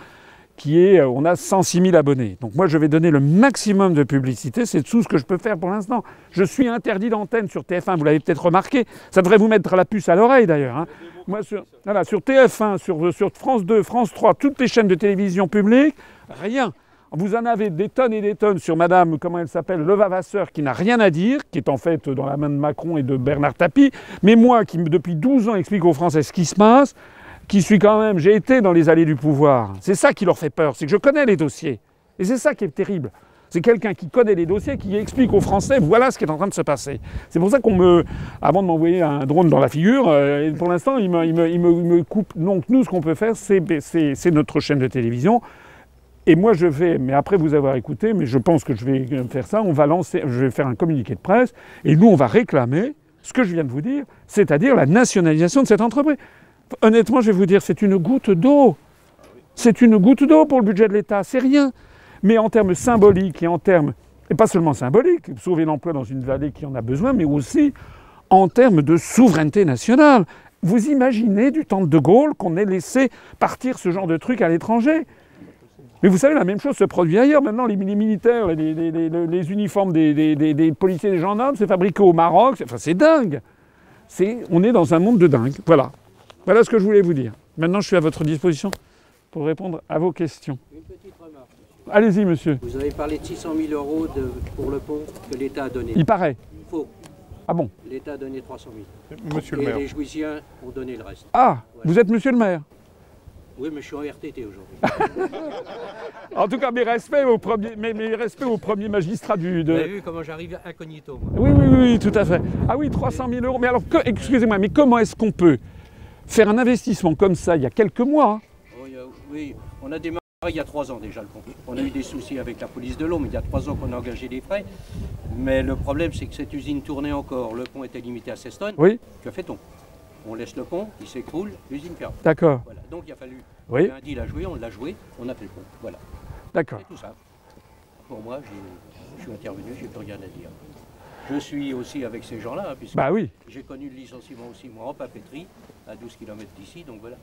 qui est, euh, on a 106 000 abonnés. Donc moi, je vais donner le maximum de publicité, c'est tout ce que je peux faire pour l'instant. Je suis interdit d'antenne sur TF1, vous l'avez peut-être remarqué, ça devrait vous mettre la puce à l'oreille d'ailleurs. hein. Moi, sur, voilà, sur TF1, sur, sur France 2, France 3, toutes les chaînes de télévision publiques, rien. Vous en avez des tonnes et des tonnes sur Madame, comment elle s'appelle, Levavasseur, qui n'a rien à dire, qui est en fait dans la main de Macron et de Bernard Tapie. Mais moi, qui depuis 12 ans explique aux Français ce qui se passe, qui suis quand même, j'ai été dans les allées du pouvoir. C'est ça qui leur fait peur, c'est que je connais les dossiers. Et c'est ça qui est terrible. C'est quelqu'un qui connaît les dossiers, qui explique aux Français voilà ce qui est en train de se passer. C'est pour ça qu'on me, avant de m'envoyer un drone dans la figure, euh, pour l'instant, il me, il, me, il, me, il me, coupe. Donc nous, ce qu'on peut faire, c'est notre chaîne de télévision. Et moi, je vais, mais après vous avoir écouté, mais je pense que je vais faire ça, on va lancer, je vais faire un communiqué de presse, et nous, on va réclamer ce que je viens de vous dire, c'est-à-dire la nationalisation de cette entreprise. Honnêtement, je vais vous dire, c'est une goutte d'eau. C'est une goutte d'eau pour le budget de l'État, c'est rien. Mais en termes symboliques et en termes, et pas seulement symboliques, sauver l'emploi dans une vallée qui en a besoin, mais aussi en termes de souveraineté nationale. Vous imaginez du temps de De Gaulle qu'on ait laissé partir ce genre de truc à l'étranger mais vous savez, la même chose se produit ailleurs. Maintenant, les, militaires, les, uniformes des, policiers et des gendarmes, c'est fabriqué au Maroc. Enfin, c'est dingue. on est dans un monde de dingue. Voilà. Voilà ce que je voulais vous dire. Maintenant, je suis à votre disposition pour répondre à vos questions. Une petite remarque. Allez-y, monsieur. Vous avez parlé de 600 000 euros pour le pont que l'État a donné. Il paraît. Faux. Ah bon L'État a donné 300 000. Monsieur le Et maire. les Jouissiens ont donné le reste. Ah, vous êtes monsieur le maire Oui, mais je suis en RTT aujourd'hui. En tout cas, mes respects au premier, mes, mes respects au premier magistrat du. Vous avez vu comment j'arrive incognito moi. Oui, oui, oui, oui, tout à fait. Ah oui, 300 000 euros. Mais alors, que- excusez-moi, mais comment est-ce qu'on peut faire un investissement comme ça il y a quelques mois hein Oh, oui, on a démarré il y a trois ans déjà le pont. On a eu des soucis avec la police de l'eau, mais il y a trois ans qu'on a engagé des frais. Mais le problème, c'est que cette usine tournait encore. Le pont était limité à 16 tonnes. Oui, Que fait-on? On laisse le pont, il s'écroule, l'usine ferme. d'accord. Voilà. Donc il a fallu. Oui. Un deal à jouer, on l'a joué, on a fait le pont. Voilà. D'accord. C'est tout ça. Pour moi, je suis intervenu, j'ai plus rien à dire. Je suis aussi avec ces gens-là, hein, puisque Bah oui. j'ai connu le licenciement aussi, moi, en papeterie, à 12 km d'ici, donc voilà.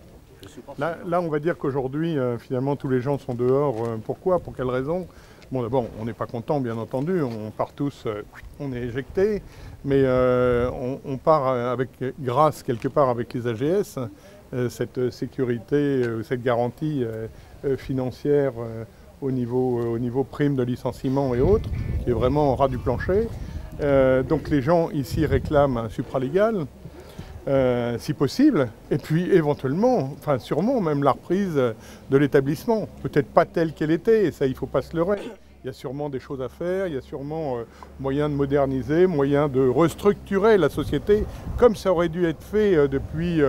Je supporte Là, là, on va dire qu'aujourd'hui, euh, finalement, tous les gens sont dehors. Euh, pourquoi? Pour quelle raison? Bon, d'abord, on n'est pas content, bien entendu. On part tous, euh, on est éjecté, mais euh, on, on part avec, grâce quelque part avec les AGS, euh, cette sécurité, euh, cette garantie financière euh, au, niveau, euh, au niveau prime de licenciement et autres, qui est vraiment au ras du plancher. Euh, donc les gens ici réclament un supralégal. Euh, si possible, et puis éventuellement, enfin sûrement même la reprise de l'établissement. Peut-être pas telle qu'elle était, et ça il ne faut pas se leurrer. Il y a sûrement des choses à faire, il y a sûrement euh, moyen de moderniser, moyen de restructurer la société, comme ça aurait dû être fait depuis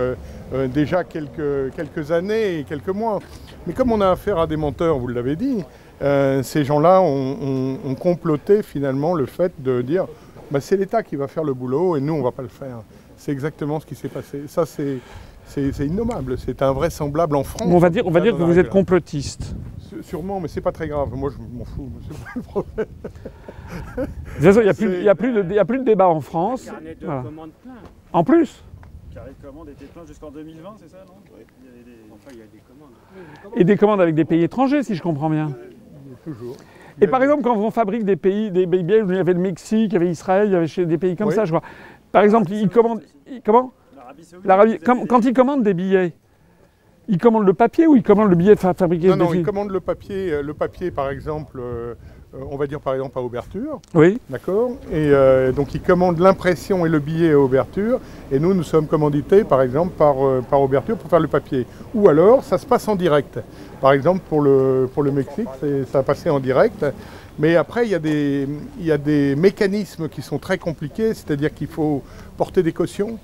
déjà quelques, quelques années et quelques mois. Mais comme on a affaire à des menteurs, vous l'avez dit, euh, ces gens-là ont, ont- ont comploté finalement le fait de dire bah, c'est l'État qui va faire le boulot et nous on ne va pas le faire. C'est exactement ce qui s'est passé. Ça, c'est, c'est, c'est innommable. C'est invraisemblable en France. On va dire, on va dire que vous êtes complotiste. Sû- Sûrement, mais c'est pas très grave. Moi, je m'en fous. C'est pas le problème. De toute façon, il n'y a, plus- y a, plus de- il y a plus de débat en France. Carnet de Voilà. commande plein. En plus Carnet de commande était plein jusqu'en 2020, c'est ça, non? Il y avait des- Enfin, il y a des commandes. Et des commandes avec des pays étrangers, si je comprends bien. Toujours. Et par exemple, quand on fabrique des pays, des billets, il y avait le Mexique, il y avait Israël, il y avait des pays comme Oui. ça, je crois. Par exemple, ils commandent. ils- comment L'Arabie des- Quand ils commandent des billets, ils commandent le papier ou ils commandent le billet fa- fabriqué Non, non, ils commandent le papier. euh, Le papier, par exemple, euh, euh, on va dire par exemple à ouverture, Oui. d'accord Et euh, donc ils commandent l'impression et le billet à ouverture, et nous, nous sommes commandités, par exemple, par, euh, par ouverture pour faire le papier. Ou alors, ça se passe en direct. Par exemple, pour le, pour le Mexique, ça a passé en direct. Mais après, il y, a des, il y a des mécanismes qui sont très compliqués, c'est-à-dire qu'il faut porter des cautions.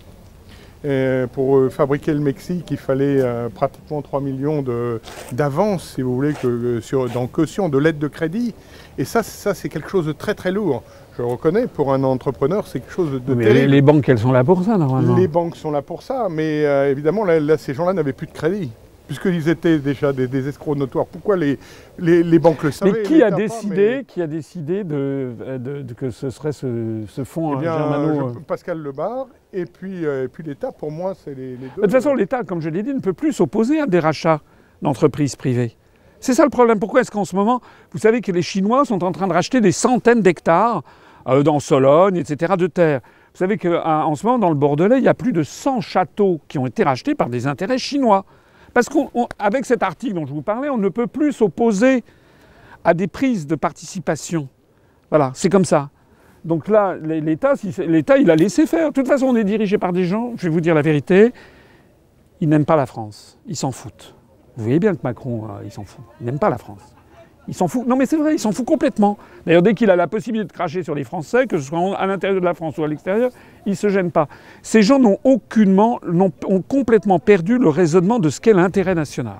Euh, pour euh, fabriquer le Mexique, il fallait euh, pratiquement 3 millions d'avance, si vous voulez, que, sur, dans caution, de l'aide de crédit. Et ça, ça c'est quelque chose de très très lourd. Je reconnais, pour un entrepreneur, c'est quelque chose de Mais terrible. les, les banques, elles sont là pour ça, normalement. Les banques sont là pour ça, mais euh, évidemment, là, là, ces gens-là n'avaient plus de crédit, puisqu'ils étaient déjà des, des escrocs notoires. Pourquoi les, les, les banques le savaient Mais qui a pas, décidé, mais- qui a décidé de, de- de- que ce serait ce, ce fonds Eh bien, germano je- Pascal Lebar, et puis, euh, et puis l'État, pour moi, c'est les, les deux. De toute façon, l'État, comme je l'ai dit, ne peut plus s'opposer à des rachats d'entreprises privées. C'est ça le problème. Pourquoi est-ce qu'en ce moment, vous savez que les Chinois sont en train de racheter des centaines d'hectares euh, dans Sologne, etc., de terre? Vous savez qu'en ce moment, dans le Bordelais, il y a plus de 100 châteaux qui ont été rachetés par des intérêts chinois. Parce qu'avec cet article dont je vous parlais, on ne peut plus s'opposer à des prises de participation. Voilà, c'est comme ça. Donc là, l'État, il a laissé faire. De toute façon, on est dirigé par des gens, je vais vous dire la vérité, ils n'aiment pas la France. Ils s'en foutent. Vous voyez bien que Macron, euh, il s'en fout. Il n'aime pas la France. Il s'en fout. Non mais c'est vrai, il s'en fout complètement. D'ailleurs, dès qu'il a la possibilité de cracher sur les Français, que ce soit à l'intérieur de la France ou à l'extérieur, il ne se gêne pas. Ces gens n'ont aucunement, n'ont- ont complètement perdu le raisonnement de ce qu'est l'intérêt national.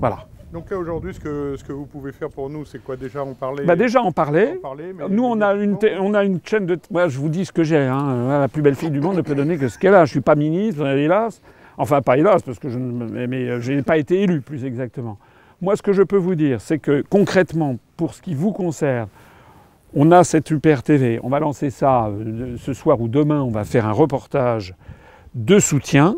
Voilà. Donc là aujourd'hui, ce que, ce que vous pouvez faire pour nous, c'est quoi? Déjà, on parlait. Bah déjà en parler. Nous, on a une, on a une chaîne de. Moi, je vous dis ce que j'ai. hein. La plus belle fille du monde ne peut donner que ce qu'elle a. Je suis pas ministre, hélas. Enfin, pas hélas, parce que je ne mais, euh, je n'ai pas été élu, plus exactement. Moi, ce que je peux vous dire, c'est que concrètement, pour ce qui vous concerne, on a cette Super TV. On va lancer ça euh, ce soir ou demain. On va faire un reportage de soutien.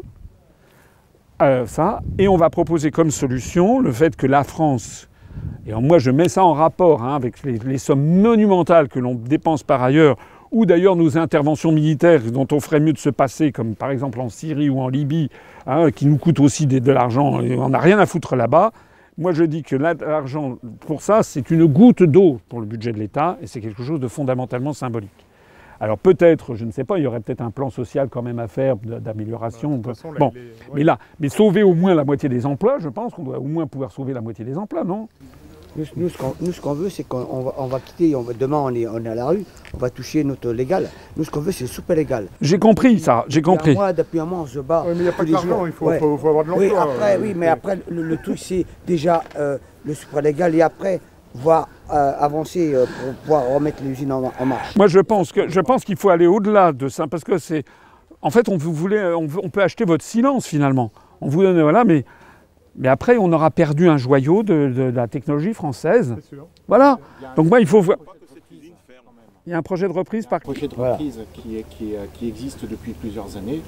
euh, ça, et on va proposer comme solution le fait que la France et moi, je mets ça en rapport hein, avec les, sommes monumentales que l'on dépense par ailleurs, ou d'ailleurs nos interventions militaires dont on ferait mieux de se passer, comme par exemple en Syrie ou en Libye, hein, qui nous coûtent aussi de l'argent, on n'a rien à foutre là-bas. Moi, je dis que l'argent pour ça, c'est une goutte d'eau pour le budget de l'État, et c'est quelque chose de fondamentalement symbolique. Alors peut-être, je ne sais pas, il y aurait peut-être un plan social quand même à faire d'amélioration. Là, bon, mais là, mais sauver au moins la moitié des emplois, je pense qu'on doit au moins pouvoir sauver la moitié des emplois, non? Nous, nous, ce qu'on nous, ce qu'on veut, c'est qu'on on va, on va quitter, on va- demain on est, on est à la rue, on va toucher notre légal. Nous, ce qu'on veut, c'est super légal. J'ai compris ça, j'ai un compris. mois, depuis un mois, on se bat. Mais il n'y a pas l'argent, jours. il faut, Ouais. faut- faut avoir de l'emploi. Oui, après, euh, oui, mais c'est- après, le, le truc, c'est déjà euh, le supralégal et après, voir euh, avancer euh, pour pouvoir remettre l'usine en, en marche. Moi, je pense que je pense qu'il faut aller au-delà de ça parce que c'est, en fait, on vous on, veut- on peut acheter votre silence finalement. On vous donne voilà, mais mais après, on aura perdu un joyau de, de la technologie française. C'est sûr. Voilà. Donc moi, il faut voir. Il y a un projet de reprise par. projet de Voilà. reprise qui, est- qui, est- qui existe depuis plusieurs années.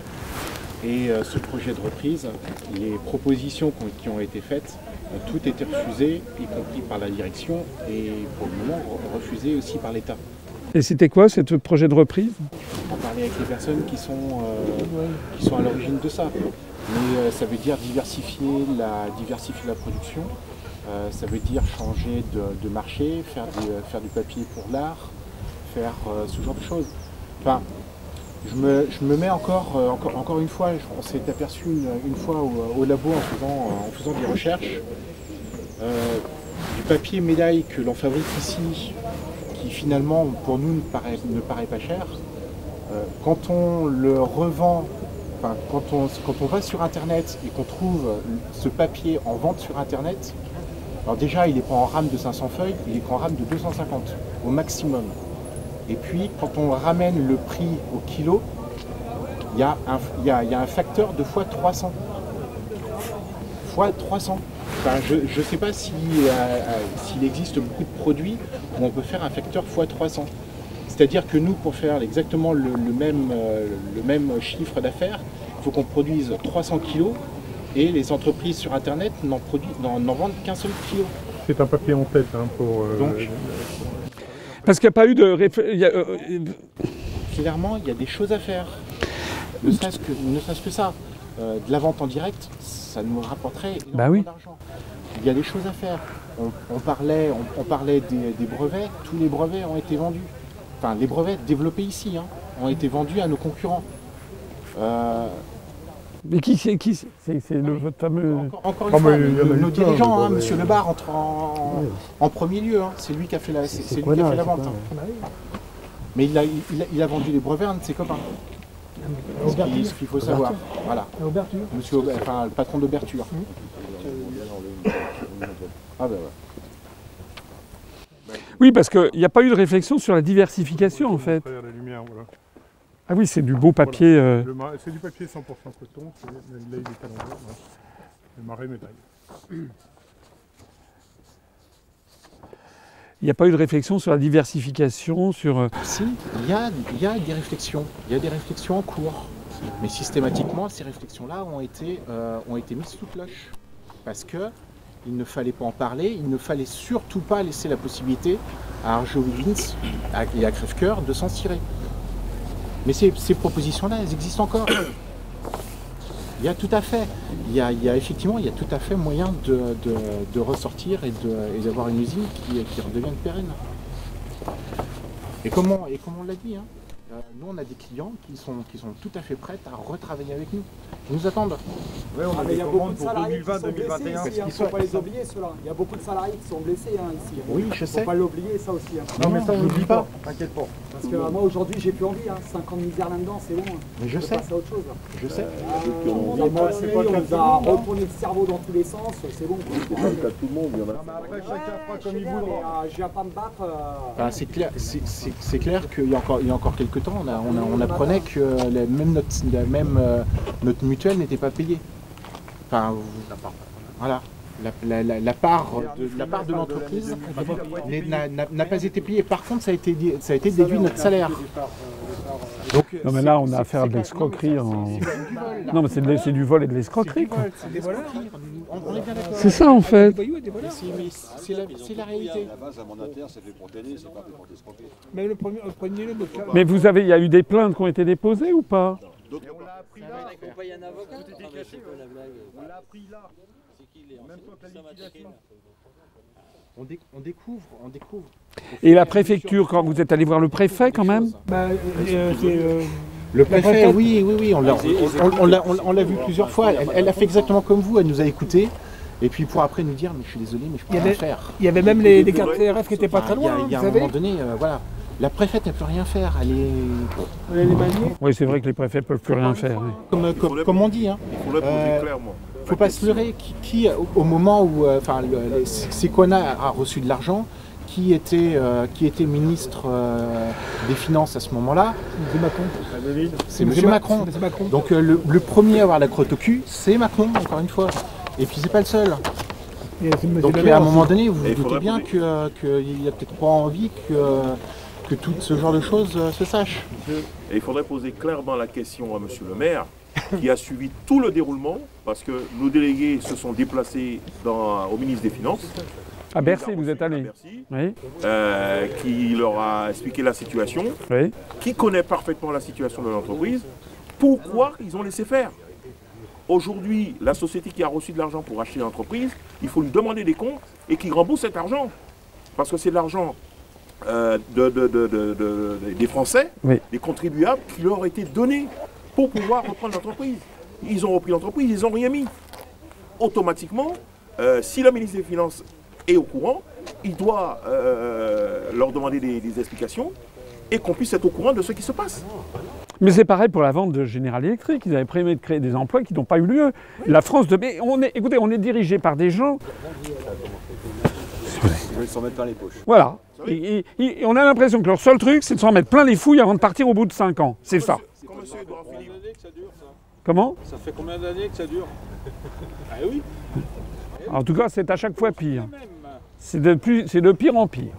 Et euh, ce projet de reprise, les propositions qui ont, qui ont été faites, ont toutes été refusées, y compris par la direction et pour le moment re- refusées aussi par l'État. Et c'était quoi ce projet de reprise? On parlait avec les personnes qui sont, euh, qui sont à l'origine de ça. Mais euh, ça veut dire diversifier la, diversifier la production, euh, ça veut dire changer de, marché, faire du, euh, faire du papier pour l'art, faire ce genre de choses. Enfin, je me, je me mets encore, encore, encore une fois, on s'est aperçu une, une fois au, labo en faisant, en faisant des recherches, du papier médaille que l'on fabrique ici, qui finalement pour nous ne paraît, ne paraît pas cher, quand on le revend, quand, on, va sur Internet et qu'on trouve ce papier en vente sur Internet, alors déjà il n'est pas en rame de 500 feuilles, il est en rame de 250 au maximum. Et puis quand on ramène le prix au kilo, il y, a un- facteur de fois 300. Fois 300. Enfin, je ne sais pas si, euh, euh, s'il existe beaucoup de produits où on peut faire un facteur fois 300. C'est-à-dire que nous, pour faire exactement le, le même, euh, le même chiffre d'affaires, il faut qu'on produise 300 kilos et les entreprises sur Internet n'en, produisent- n'en- n'en vendent qu'un seul kilo. C'est un papier en tête hein, pour. euh, Donc, Parce qu'il n'y a pas eu de. réfl- il y a, euh, euh, Clairement, il y a des choses à faire. Ne serait-ce que, ne serait-ce que ça. Euh, de la vente en direct, ça nous rapporterait énormément Bah oui. d'argent. Il y a des choses à faire. On, on parlait, on, on parlait des, des brevets. Tous les brevets ont été vendus. Enfin, les brevets développés ici hein, ont été vendus à nos concurrents. Euh, mais qui c'est qui c'est le fameux. Encore, encore une Ah, fois, nos, dirigeants, hein, Monsieur Lebar entre en, en premier lieu. hein. C'est lui qui a fait la, c'est, c'est lui quoi qui a là, fait la c'est vente. hein. Mais il a, il, a, il a vendu les brevets à un de ses copains. Ce qu'il, ce qu'il faut savoir. Voilà. Monsieur, enfin, le patron d'Auberture. Ah ben ouais. Oui, parce qu'il n'y a pas eu de réflexion sur la diversification en fait. Derrière la lumière, voilà. Ah oui, c'est du beau papier. euh, C'est du papier 100% coton. c'est- Là, il est à l'envers. voilà. Le marais médaille. Il n'y a pas eu de réflexion sur la diversification, sur. euh, Si, il y a, il y a des réflexions. Il y a des réflexions en cours. Mais systématiquement, ces réflexions-là ont été, euh, ont été mises sous cloche. Parce que il ne fallait pas en parler, il ne fallait surtout pas laisser la possibilité à Arjo Wiggins et à Crèvecoeur de s'en tirer. Mais ces, propositions-là, elles existent encore. Il y a tout à fait, il y a, effectivement, il y a tout à fait moyen de, ressortir et d'avoir une usine qui, qui redevienne pérenne. Et comment, comme on l'a dit, hein, nous on a des clients qui sont, qui sont tout à fait prêts à retravailler avec nous. Ils nous attendent. Ouais, on Ah, a mais il des y a beaucoup commandes de pour salariés qui 2020, sont blessés 2021. ici, hein, faut pas les oublier ceux-là. Il y a beaucoup de salariés qui sont blessés hein, ici. Oui, je Faut sais. pas l'oublier ça aussi. hein. Non, mais ça, on je n'oublie dis pas. T'inquiète pas. Parce que euh, moi aujourd'hui j'ai plus envie, hein. 5 ans de misère là-dedans, c'est bon. hein. Mais je faut sais, à autre chose. je sais. Euh, on nous a le cas nous a tout le monde, hein. retourné le cerveau dans tous les sens, c'est bon. quoi. Non, mais après, chacun fera comme je il voudra. mais, euh, Je viens pas me battre. euh, c'est clair, qu'il y a encore, il y a encore quelques temps, on, a- on, a- on apprenait que la- même notre, la même, euh, notre mutuelle n'était pas payée. Enfin, voilà. La, la- la- la part de, la part de l'entreprise n'a- pas été payée. Par contre, ça a été, ça a été déduit de notre salaire. Donc, Non, mais là, on a affaire à de l'escroquerie non, mais en- c'est- c'est du vol, là. Non, mais c'est de- c'est du vol et de l'escroquerie, c'est ça, en fait. Mais c'est- la, réalité. Mais le premier, le premier le cas. Mais vous avez, il y a eu des plaintes qui ont été déposées ou pas? On l'a appris là. On l'a appris là. Même pas on découvre, on découvre. Et la préfecture, quand vous êtes allé voir le préfet, quand même Bah, euh, c'est, euh, Le préfet, oui, oui, oui, on l'a, on, on l'a, on- on l'a vu plusieurs fois. Elle, elle a fait exactement comme vous, elle nous a écoutés. Et puis pour après nous dire, mais je suis désolé, mais je peux Il y rien faire. il y avait même les, les cartes CRF qui étaient pas très il y a- loin, il y a vous un savez. moment donné, euh, voilà. La préfète, elle peut rien faire. Elle est les manier. Oui, c'est vrai que les préfets peuvent plus rien faire. oui. comme, comme, comme on dit, hein. Euh, clairement. faut pas se leurrer. Qui, qui, au, au moment où, euh, enfin, Sequana a reçu de l'argent, qui était, euh, qui était ministre euh, des Finances à ce moment-là C'est Macron. C'est Monsieur Macron. Donc euh, le, le premier à avoir la crotte au cul, c'est Macron, encore une fois. Et puis c'est pas le seul. Et Donc à un moment donné, vous vous doutez bien que, euh, qu'il y a peut-être pas envie que, euh, que tout ce genre de choses euh, se sache. Et il faudrait poser clairement la question à Monsieur le maire, qui a suivi tout le déroulement, parce que nos délégués se sont déplacés dans- au ministre des Finances. À Bercy, vous êtes allé Bercy, Oui, euh, qui leur a expliqué la situation, oui. qui connaît parfaitement la situation de l'entreprise, pourquoi ils ont laissé faire. Aujourd'hui, la société qui a reçu de l'argent pour acheter l'entreprise, il faut lui demander des comptes et qu'il rembourse cet argent. Parce que c'est de l'argent euh, de- de- de- de- de- des Français, Oui. des contribuables, qui leur a été donné pour pouvoir reprendre l'entreprise. Ils ont repris l'entreprise, ils n'ont rien mis. Automatiquement, euh, si le ministre des Finances est au courant, il doit euh, leur demander des, des explications et qu'on puisse être au courant de ce qui se passe. Mais c'est pareil pour la vente de General Electric. Ils avaient prévu de créer des emplois qui n'ont pas eu lieu. La France de. Mais on est, écoutez, on est dirigé par des gens. Ils veulent s'en mettre plein les poches. Voilà. Et, et- et on a l'impression que leur seul truc, c'est de s'en mettre plein les fouilles avant de partir au bout de 5 ans. C'est ça. Edouard Philippe. Comment? Ça fait combien d'années que ça dure? Ah oui En tout cas, c'est à chaque fois pire. C'est de, plus, c'est de pire en pire.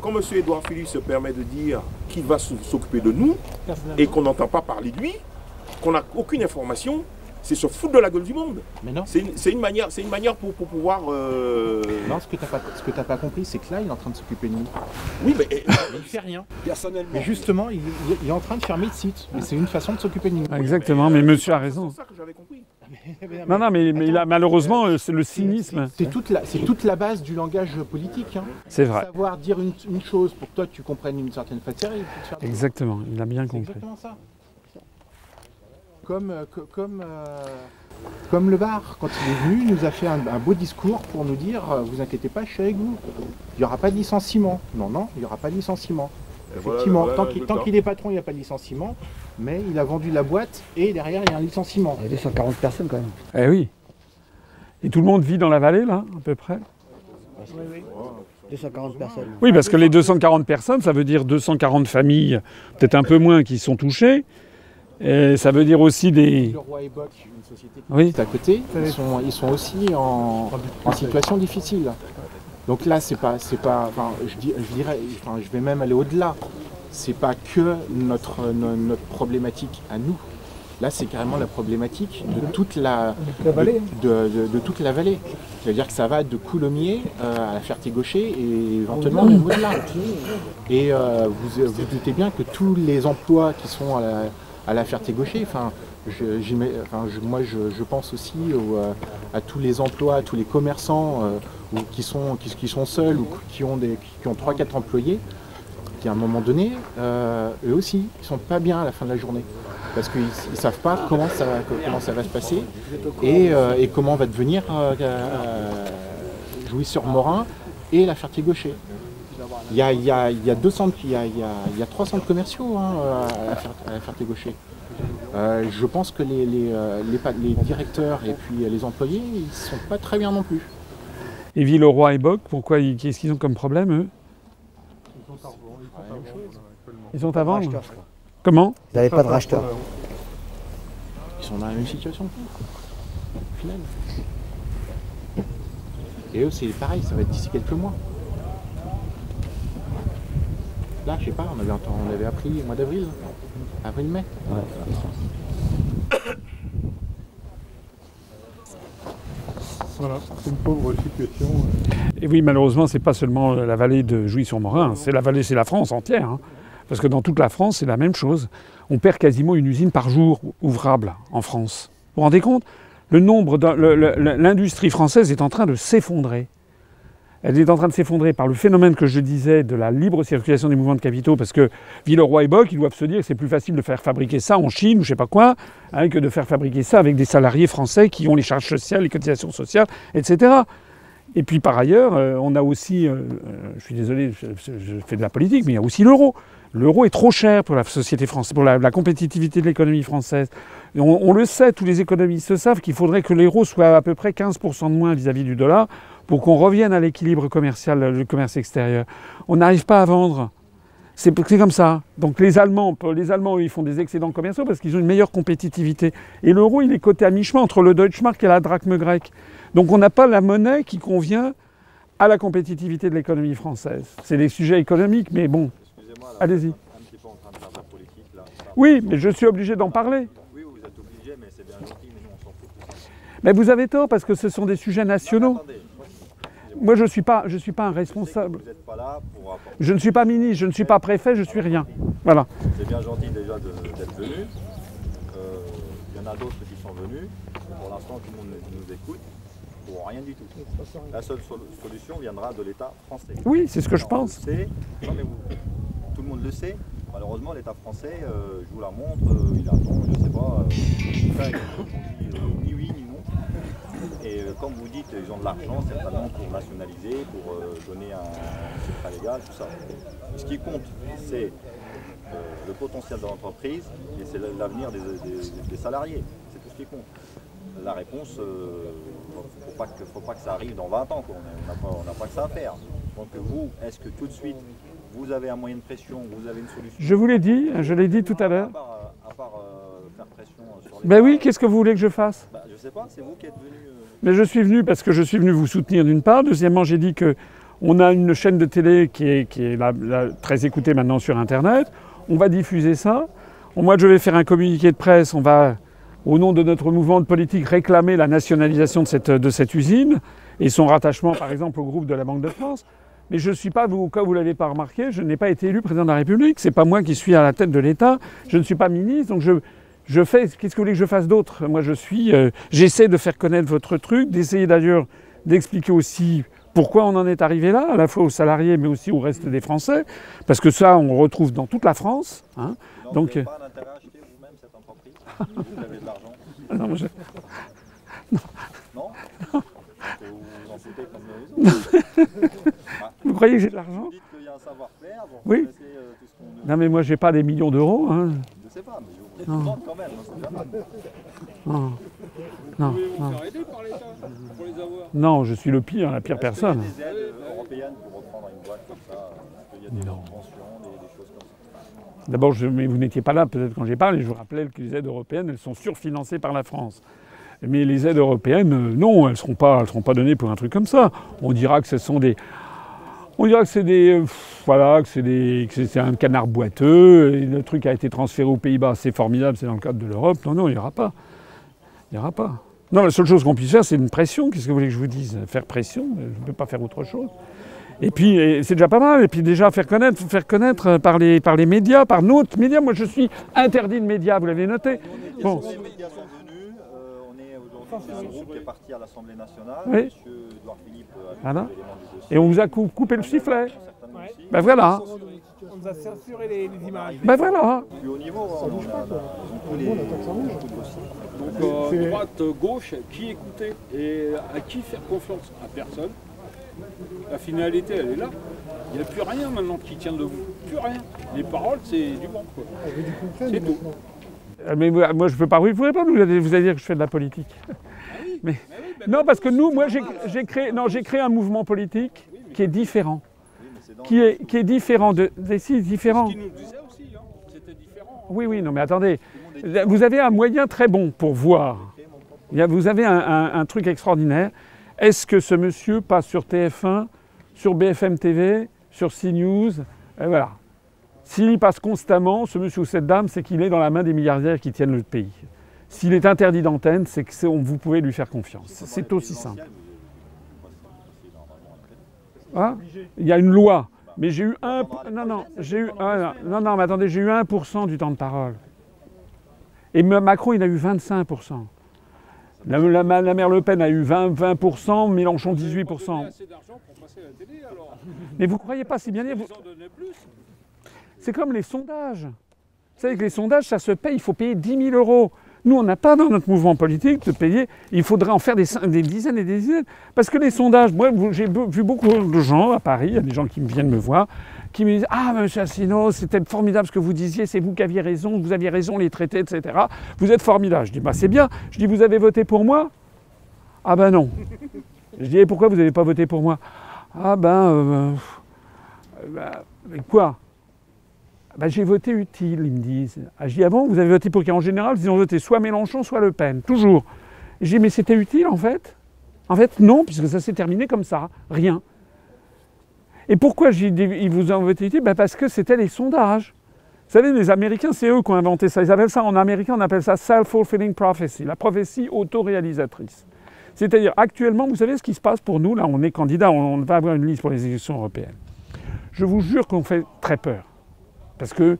Quand M. Edouard Philippe se permet de dire qu'il va s'occuper de nous et qu'on n'entend pas parler de lui, qu'on n'a aucune information, c'est se foutre de la gueule du monde. Mais non. C'est une, c'est une manière, c'est une manière pour, pour pouvoir. euh, Non, ce que tu n'as pas, ce que t'as pas compris, c'est que là, il est en train de s'occuper de nous. Oui, mais Mais il fait rien. personnellement. Mais justement, il, est en train de fermer le site. Mais c'est une façon de s'occuper de nous. Exactement, mais monsieur a raison. C'est ça que j'avais compris. Non, non, mais, malheureusement, euh, c'est le cynisme. C'est toute, la, c'est toute la base du langage politique. hein. C'est vrai. Savoir dire une, une chose pour que toi tu comprennes une certaine façon et puis te faire Exactement, il a bien compris. exactement ça. Comme, euh, comme, euh, comme le bar, quand il est venu, il nous a fait un, un beau discours pour nous dire Vous inquiétez pas, je suis avec vous. Il n'y aura pas de licenciement. Non, non, il n'y aura pas de licenciement. Et voilà- Effectivement, voilà tant qu'il est patron, il n'y a pas de licenciement. Mais il a vendu la boîte et derrière, il y a un licenciement. Il y a 240 personnes quand même. Eh oui. Et tout le monde vit dans la vallée, là, à peu près? 240 personnes. Oui, parce que les 240 personnes, ça veut dire 240 familles, peut-être un peu moins, qui sont touchées. Et ça veut dire aussi des... Le roi Eboc, une société qui Oui. est à côté, ils sont, ils sont aussi en, en situation difficile. Donc là, c'est pas, c'est pas, enfin, je, dis- je dirais, enfin, je vais même aller au-delà. C'est pas que notre, no- notre problématique à nous. Là, c'est carrément la problématique de toute la, La vallée. de, de- de toute la vallée. C'est-à-dire que ça va de Coulommiers euh, à la Ferté-Gaucher et éventuellement même au-delà. Et euh, vous vous doutez bien que tous les emplois qui sont à la, à la Ferté-Gaucher, enfin, moi je, pense aussi au, euh, à tous les emplois, à tous les commerçants euh, qui, sont, qui, qui sont seuls ou qui ont, des, qui ont 3-4 employés. qu'à un moment donné, euh, eux aussi, ils sont pas bien à la fin de la journée. Parce qu'ils ne savent pas comment ça, comment ça va se passer et, euh, et comment va devenir euh, euh, Jouy-sur-Morin et la Ferté-Gaucher. Il y a, il y a- il y a deux centres, il y a, il y a- il y a trois centres commerciaux hein, à à la Ferté-Gaucher. Euh, je pense que les, les, euh, les directeurs et puis les employés, ils sont pas très bien non plus. Et Villeroy et Boc, pourquoi ils- qu'est-ce qu'ils ont comme problème eux? Ils sont à vendre Racheteurs, crois. Comment? Vous n'avez pas de racheteur. Ils sont dans la même situation. Au final. Et eux, c'est pareil, ça va être d'ici quelques mois. Là, je sais pas, on avait, ent- on avait appris au mois d'avril, avril-mai. Voilà, c'est une pauvre situation. Et oui, malheureusement, c'est pas seulement la vallée de Jouy-sur-Morin, c'est la vallée, c'est la France entière. hein. Parce que dans toute la France, c'est la même chose. On perd quasiment une usine par jour ouvrable en France. Vous vous rendez compte? L'industrie française est en train de s'effondrer. Elle est en train de s'effondrer par le phénomène que je disais de la libre circulation des mouvements de capitaux, parce que Villeroy et Boc, ils doivent se dire que c'est plus facile de faire fabriquer ça en Chine ou je sais pas quoi, hein, que de faire fabriquer ça avec des salariés français qui ont les charges sociales, les cotisations sociales, etc. Et puis par ailleurs, euh, on a aussi, euh, euh, je suis désolé, je, fais de la politique, mais il y a aussi l'euro. L'euro est trop cher pour la société française, pour la, compétitivité de l'économie française. On le sait, tous les économistes savent qu'il faudrait que l'euro soit à peu près 15% de moins vis-à-vis du dollar pour qu'on revienne à l'équilibre commercial, le commerce extérieur. On n'arrive pas à vendre. C'est comme ça. Donc les Allemands, les Allemands, ils font des excédents commerciaux parce qu'ils ont une meilleure compétitivité. Et l'euro, il est coté à mi-chemin entre le Deutschmark et la drachme grecque. Donc on n'a pas la monnaie qui convient à la compétitivité de l'économie française. C'est des sujets économiques, mais bon. Allez-y. Oui, mais je suis obligé d'en parler. Oui, vous êtes obligé, mais c'est bien gentil, mais nous on s'en fout. Mais vous avez tort parce que ce sont des sujets nationaux. Moi, je ne suis, pas, je suis pas un responsable. Vous n'êtes pas là pour apporter. Je ne suis pas ministre, je ne suis pas préfet, je suis rien. Voilà. C'est bien gentil déjà d'être venu. Euh, Il y en a d'autres qui sont venus. Pour l'instant, tout le monde nous écoute. Pour rien du tout. La seule sol- solution viendra de l'État français. Oui, c'est ce que je Alors, pense. Non, mais vous- tout le monde le sait. Malheureusement, l'État français euh, joue la montre. euh, il attend, je ne sais pas. euh, il euh, ni oui ni non. Et euh, comme vous dites, ils ont de l'argent certainement pour nationaliser, pour euh, donner un secret légal, tout ça. Ce qui compte, c'est euh, le potentiel de l'entreprise et c'est l'avenir des, des- des salariés. C'est tout ce qui compte. La réponse, il ne faut, pas que- faut pas que ça arrive dans 20 ans. quoi. On n'a pas, pas que ça à faire. Donc vous, est-ce que tout de suite, vous avez un moyen de pression, vous avez une solution? Je vous l'ai dit, je l'ai dit tout à l'heure. À part, à part, faire pression sur les... Ben oui, qu'est-ce que vous voulez que je fasse? Bah, je sais pas, c'est vous qui êtes venu... Mais je suis venu parce que je suis venu vous soutenir d'une part. Deuxièmement, j'ai dit que on a une chaîne de télé qui est, très écoutée maintenant sur Internet. On va diffuser ça. Moi, je vais faire un communiqué de presse. On va, au nom de notre mouvement de politique, réclamer la nationalisation de cette, usine et son rattachement, par exemple, au groupe de la Banque de France. Mais je ne suis pas, vous, vous ne l'avez pas remarqué, je n'ai pas été élu président de la République. Ce n'est pas moi qui suis à la tête de l'État. Je ne suis pas ministre. Donc je, je fais. Qu'est-ce que vous voulez que je fasse d'autre? Moi, je suis. euh, J'essaie de faire connaître votre truc, d'essayer d'ailleurs d'expliquer aussi pourquoi on en est arrivé là, à la fois aux salariés, mais aussi au reste des Français, parce que ça, on retrouve dans toute la France. hein. Non, Donc, vous n'avez euh, pas d'intérêt à acheter vous-même cette entreprise? Vous avez de l'argent? Non, je- Non? Vous vous en foutez comme les autres Ah, Vous croyez que j'ai de l'argent? Vous dites qu'il y a un savoir-faire, vous Oui. euh, tout ce qu'on nous... Non, mais moi, j'ai pas des millions d'euros. hein. Non. Non. Non, non. Non, je suis le pire, la pire personne. D'abord, vous n'étiez pas là peut-être quand j'ai parlé. Je vous rappelais que les aides européennes, elles sont surfinancées par la France. Mais les aides européennes, euh, non, elles ne seront, pas- elles seront pas données pour un truc comme ça. On dira que ce sont des. On dira que c'est des. voilà, que c'est des- que c'est un canard boiteux, et le truc a été transféré aux Pays-Bas, c'est formidable, c'est dans le cadre de l'Europe. Non, non, il n'y aura pas. Il n'y aura pas. Non, la seule chose qu'on puisse faire, c'est une pression. Qu'est-ce que vous voulez que je vous dise? Faire pression, je ne peux pas faire autre chose. Et puis, c'est déjà pas mal. Et puis déjà, faire connaître, faire connaître par les, par les médias, par notre médias. Moi, je suis interdit de médias, vous l'avez noté. Bon. Les médias sont venus, euh, on est aujourd'hui un groupe qui est parti à l'Assemblée nationale. Oui. Monsieur Edouard Philippe a du dossier. Et on vous a cou- coupé le sifflet. Ben voilà. On nous a censuré les, les images. Ben voilà. Plus haut niveau, hein, on a, a- ils ont tous les. Donc euh, droite, gauche, qui écouter et à qui faire confiance? À personne. La finalité, elle est là. Il n'y a plus rien maintenant qui tient debout. Plus rien. Les paroles, c'est du bon. quoi. C'est tout. Euh, Mais moi, je ne peux pas. Oui, vous pouvez pas. Vous allez, vous allez dire que je fais de la politique. Mais, non, parce que nous, moi, j'ai créé, non, j'ai créé un mouvement politique qui est différent, qui est, qui est différent de, si, différent. Hein, c'était différent. Oui, oui, non, mais attendez. Vous avez un moyen très bon pour voir. Vous avez un, un- un truc extraordinaire. Est-ce que ce monsieur passe sur TF1, sur BFM TV, sur CNews Et Voilà. S'il y passe constamment, ce monsieur ou cette dame, c'est qu'il est dans la main des milliardaires qui tiennent le pays. S'il est interdit d'antenne, c'est que on- vous pouvez lui faire confiance. C'est aussi simple. Hein Il y a une loi. Mais j'ai eu un. Non, non, j'ai eu. ah, non, non, mais attendez, j'ai eu 1% du temps de parole. Et Macron, il a eu 25%. La, la- la mère Le Pen a eu 20, 20%, Mélenchon 18%. assez d'argent pour passer à la télé alors. Mais vous ne croyez pas si bien dire. vous- Ils en donnaient plus. C'est comme les sondages. Vous savez que les sondages, ça se paye, il faut payer 10 000 euros. Nous, on n'a pas dans notre mouvement politique de payer, il faudrait en faire des, dizaines et des dizaines. Parce que les sondages, moi, j'ai vu beaucoup de gens à Paris, il y a des gens qui viennent me voir, qui me disent Ah, monsieur Asselineau, c'était formidable ce que vous disiez, c'est vous qui aviez raison, vous aviez raison, les traités, etc. Vous êtes formidable. Je dis Bah, c'est bien. Je dis Vous avez voté pour moi Ah, ben non. Je dis Et pourquoi vous n'avez pas voté pour moi Ah, ben. euh, euh, bah, quoi? Ben, j'ai voté utile, ils me disent. Ah, je dis, ah vous avez voté pour qui? En général, ils ont voté soit Mélenchon, soit Le Pen, toujours. Je dis, mais c'était utile en fait? En fait, non, puisque ça s'est terminé comme ça, rien. Et pourquoi j'ai dit, ils vous ont voté utile? Ben, Parce que c'était les sondages. Vous savez, les Américains, c'est eux qui ont inventé ça. Ils appellent ça, en américain, on appelle ça self-fulfilling prophecy, la prophétie autoréalisatrice. C'est-à-dire, actuellement, vous savez ce qui se passe pour nous? Là, on est candidat, on va avoir une liste pour les élections européennes. Je vous jure qu'on fait très peur. Parce que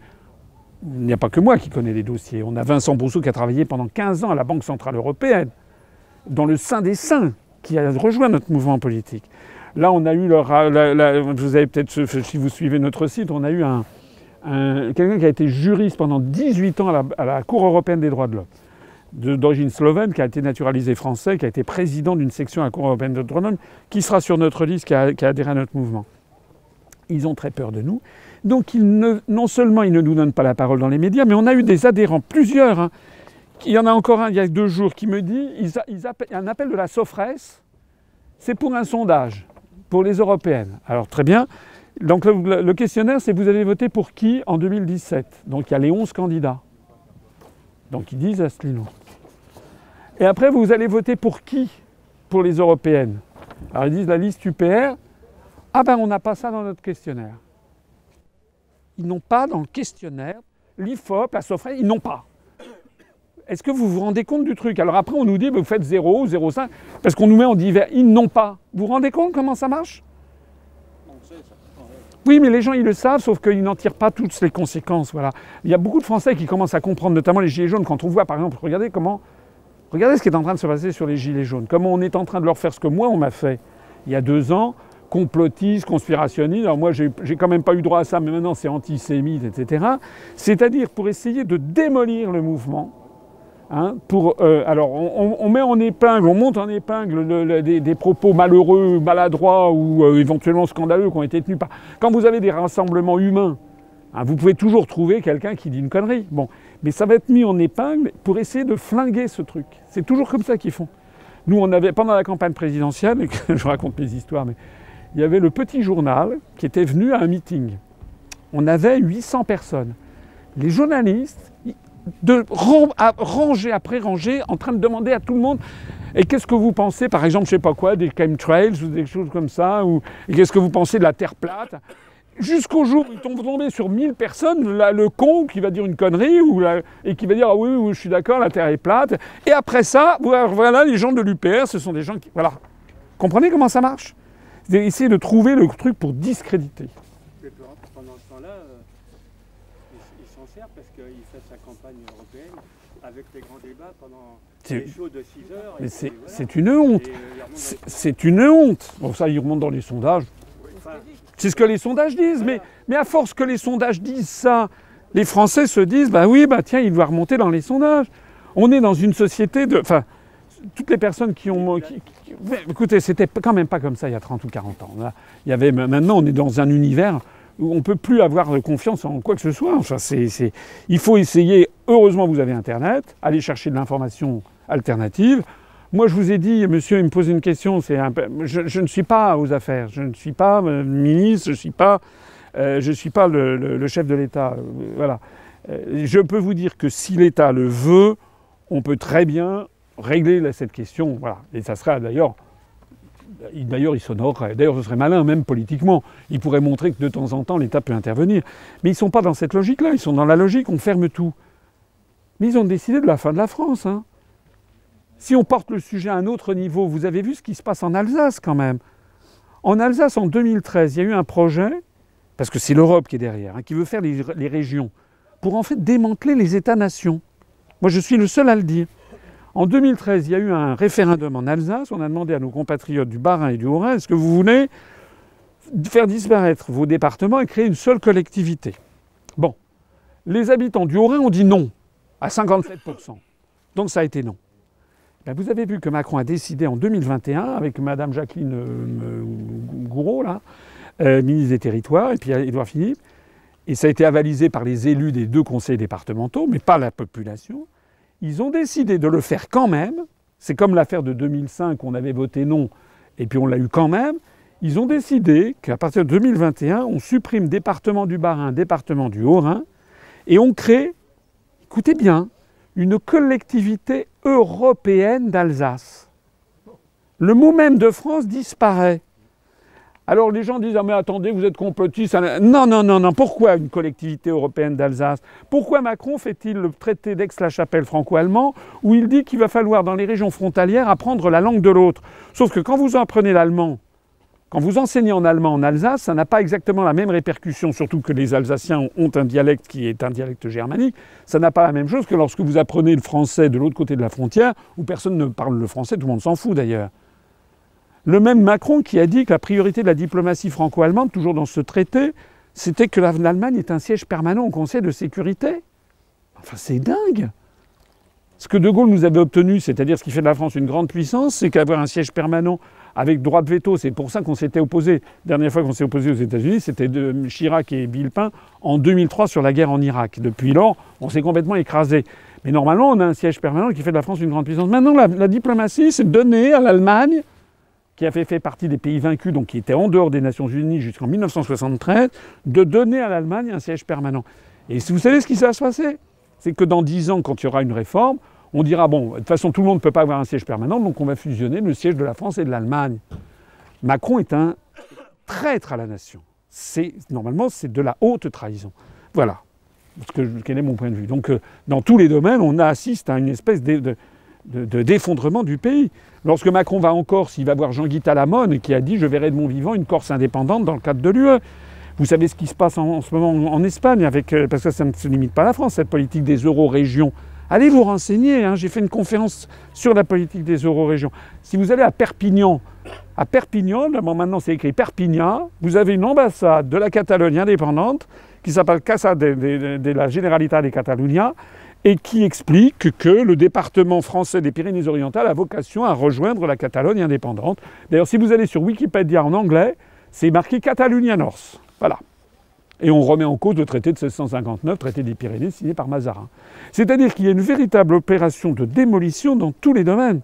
il n'y a pas que moi qui connais les dossiers. On a Vincent Brousseau qui a travaillé pendant 15 ans à la Banque Centrale Européenne, dans le sein des saints, qui a rejoint notre mouvement politique. Là, on a eu, le ra- la- la- vous avez peut-être, si vous suivez notre site, on a eu un, un- quelqu'un qui a été juriste pendant 18 ans à la, Cour européenne des droits de l'homme, d'origine slovène, qui a été naturalisé français, qui a été président d'une section à la Cour européenne des droits de l'homme, qui sera sur notre liste, qui a adhéré à notre mouvement. Ils ont très peur de nous. Donc, non seulement ils ne nous donnent pas la parole dans les médias, mais on a eu des adhérents, plusieurs. hein. Il y en a encore un il y a deux jours qui me dit ils ils appellent- un appel de la Sofres, c'est pour un sondage, pour les européennes. Alors, très bien. Donc, le, le questionnaire, c'est vous avez voté pour qui en 2017 Donc, il y a les 11 candidats. Donc, ils disent Asselineau. Et après, vous allez voter pour qui pour les européennes? Alors, ils disent la liste UPR. Ah ben, on n'a pas ça dans notre questionnaire. Ils n'ont pas dans le questionnaire, l'IFOP, la SOFRE, ils n'ont pas. Est-ce que vous vous rendez compte du truc? Alors après, on nous dit, bah, vous faites 0, 0,5, parce qu'on nous met en divers. Ils n'ont pas. Vous vous rendez compte comment ça marche? Oui, mais les gens, ils le savent, sauf qu'ils n'en tirent pas toutes les conséquences. Voilà. Il y a beaucoup de Français qui commencent à comprendre, notamment les Gilets jaunes, quand on voit, par exemple, regardez comment... Regardez ce qui est en train de se passer sur les Gilets jaunes. Comment on est en train de leur faire ce que moi, on m'a fait il y a deux ans, complotiste, conspirationniste. Alors moi, j'ai quand même pas eu droit à ça, mais maintenant c'est antisémite, etc. C'est-à-dire pour essayer de démolir le mouvement. hein, euh, alors on, met en épingle, on monte en épingle le- le- des, propos malheureux, maladroits ou euh, éventuellement scandaleux qui ont été tenus par. Quand vous avez des rassemblements humains, hein, vous pouvez toujours trouver quelqu'un qui dit une connerie. Bon, mais ça va être mis en épingle pour essayer de flinguer ce truc. C'est toujours comme ça qu'ils font. Nous, on avait, pendant la campagne présidentielle, je raconte mes histoires, mais il y avait le petit journal qui était venu à un meeting. On avait 800 personnes. Les journalistes, de rangée après rangée, en train de demander à tout le monde et qu'est-ce que vous pensez, par exemple, je sais pas quoi, des chemtrails ou des choses comme ça, ou qu'est-ce que vous pensez de la Terre plate? Jusqu'au jour où ils tombent sur 1000 personnes, le con qui va dire une connerie ou et qui va dire ah oui, oui, je suis d'accord, la Terre est plate. Et après ça, voilà, les gens de l'UPR, ce sont des gens qui. Voilà. Comprenez comment ça marche? C'est essayer de trouver le truc pour discréditer. Mais pendant ce temps-là, euh, il, il s'en sert parce qu'il fait sa campagne européenne avec les grands débats pendant C'est- les shows de 6 heures. Mais c'est voilà. une honte. Euh, il remonte C'est- une honte. Bon, ça, ils remontent dans les sondages. Enfin, C'est ce que les sondages disent. Mais, mais à force que les sondages disent ça, les Français se disent bah oui, bah tiens, il doit remonter dans les sondages. On est dans une société de. Enfin, toutes les personnes qui ont. qui- qui- écoutez, c'était quand même pas comme ça il y a 30 ou 40 ans. Là, il y avait, maintenant, on est dans un univers où on ne peut plus avoir confiance en quoi que ce soit. Enfin, c'est- il faut essayer. Heureusement, vous avez Internet. Aller chercher de l'information alternative. Moi, je vous ai dit, monsieur, il me pose une question. Je, ne suis pas aux affaires. Je ne suis pas euh, ministre. Je ne suis pas, euh, suis pas le, chef de l'État. Euh, voilà. Je peux vous dire que si l'État le veut, on peut très bien régler cette question. Voilà. Et ça sera d'ailleurs. il- D'ailleurs, il s'honorerait. D'ailleurs, ce serait malin, même politiquement. Il pourrait montrer que de temps en temps, l'État peut intervenir. Mais ils ne sont pas dans cette logique-là. Ils sont dans la logique, on ferme tout. Mais ils ont décidé de la fin de la France. hein. Si on porte le sujet à un autre niveau, vous avez vu ce qui se passe en Alsace quand même. En Alsace, en 2013, il y a eu un projet, parce que c'est l'Europe qui est derrière, hein, qui veut faire les régions, pour en fait démanteler les États-nations. Moi, je suis le seul à le dire. En 2013, il y a eu un référendum en Alsace. On a demandé à nos compatriotes du Bas-Rhin et du Haut-Rhin est-ce que vous voulez faire disparaître vos départements et créer une seule collectivité? Bon. Les habitants du Haut-Rhin ont dit non, à 57%. Donc ça a été non. Ben, vous avez vu que Macron a décidé en 2021, avec Madame Jacqueline euh, Gouraud, euh, ministre des Territoires, et puis Édouard Philippe, et ça a été avalisé par les élus des deux conseils départementaux, mais pas la population. Ils ont décidé de le faire quand même. C'est comme l'affaire de 2005, on avait voté non, et puis on l'a eu quand même. Ils ont décidé qu'à partir de 2021, on supprime département du Bas-Rhin, département du Haut-Rhin, et on crée, écoutez bien, une collectivité européenne d'Alsace. Le mot même de France disparaît. Alors les gens disent Ah mais attendez, vous êtes complotistes. Non, non, non, non. Pourquoi une collectivité européenne d'Alsace? Pourquoi Macron fait-il le traité d'Aix-la-Chapelle franco-allemand où il dit qu'il va falloir dans les régions frontalières apprendre la langue de l'autre? Sauf que quand vous apprenez l'allemand, quand vous enseignez en allemand en Alsace, ça n'a pas exactement la même répercussion, surtout que les Alsaciens ont un dialecte qui est un dialecte germanique. Ça n'a pas la même chose que lorsque vous apprenez le français de l'autre côté de la frontière, où personne ne parle le français, tout le monde s'en fout d'ailleurs. Le même Macron qui a dit que la priorité de la diplomatie franco-allemande, toujours dans ce traité, c'était que l'Allemagne est un siège permanent au Conseil de sécurité. Enfin, c'est dingue. Ce que De Gaulle nous avait obtenu, c'est-à-dire ce qui fait de la France une grande puissance, c'est qu'avoir un siège permanent avec droit de veto, c'est pour ça qu'on s'était opposé. La dernière fois qu'on s'est opposé aux États-Unis, c'était de Chirac et Villepin en 2003 sur la guerre en Irak. Depuis lors, on s'est complètement écrasé. Mais normalement, on a un siège permanent qui fait de la France une grande puissance. Maintenant, la, diplomatie, c'est donner à l'Allemagne, qui avait fait partie des pays vaincus, donc qui était en dehors des Nations Unies jusqu'en 1973, de donner à l'Allemagne un siège permanent. Et vous savez ce qui va se passer C'est que dans dix ans, quand il y aura une réforme, on dira, bon, de toute façon, tout le monde ne peut pas avoir un siège permanent, donc on va fusionner le siège de la France et de l'Allemagne. Macron est un traître à la nation. Normalement, c'est de la haute trahison. Voilà. Quel est mon point de vue. Donc, euh, dans tous les domaines, on assiste à une espèce de- d'effondrement du pays. Lorsque Macron va en Corse, il va voir Jean-Guy Talamone, qui a dit Je verrai de mon vivant une Corse indépendante dans le cadre de l'UE. Vous savez ce qui se passe en, ce moment en, Espagne, avec, euh, parce que ça ne se limite pas à la France, cette politique des euro-régions. Allez vous renseigner, hein, j'ai fait une conférence sur la politique des euro-régions. Si vous allez à Perpignan, à Perpignan, maintenant c'est écrit Perpignan, vous avez une ambassade de la Catalogne indépendante qui s'appelle Casa de, de- de la Generalitat de Catalunya et qui explique que le département français des Pyrénées-Orientales a vocation à rejoindre la Catalogne indépendante. D'ailleurs, si vous allez sur Wikipédia en anglais, c'est marqué Catalunya North. Voilà. Et on remet en cause le traité de 1659, traité des Pyrénées, signé par Mazarin. C'est-à-dire qu'il y a une véritable opération de démolition dans tous les domaines.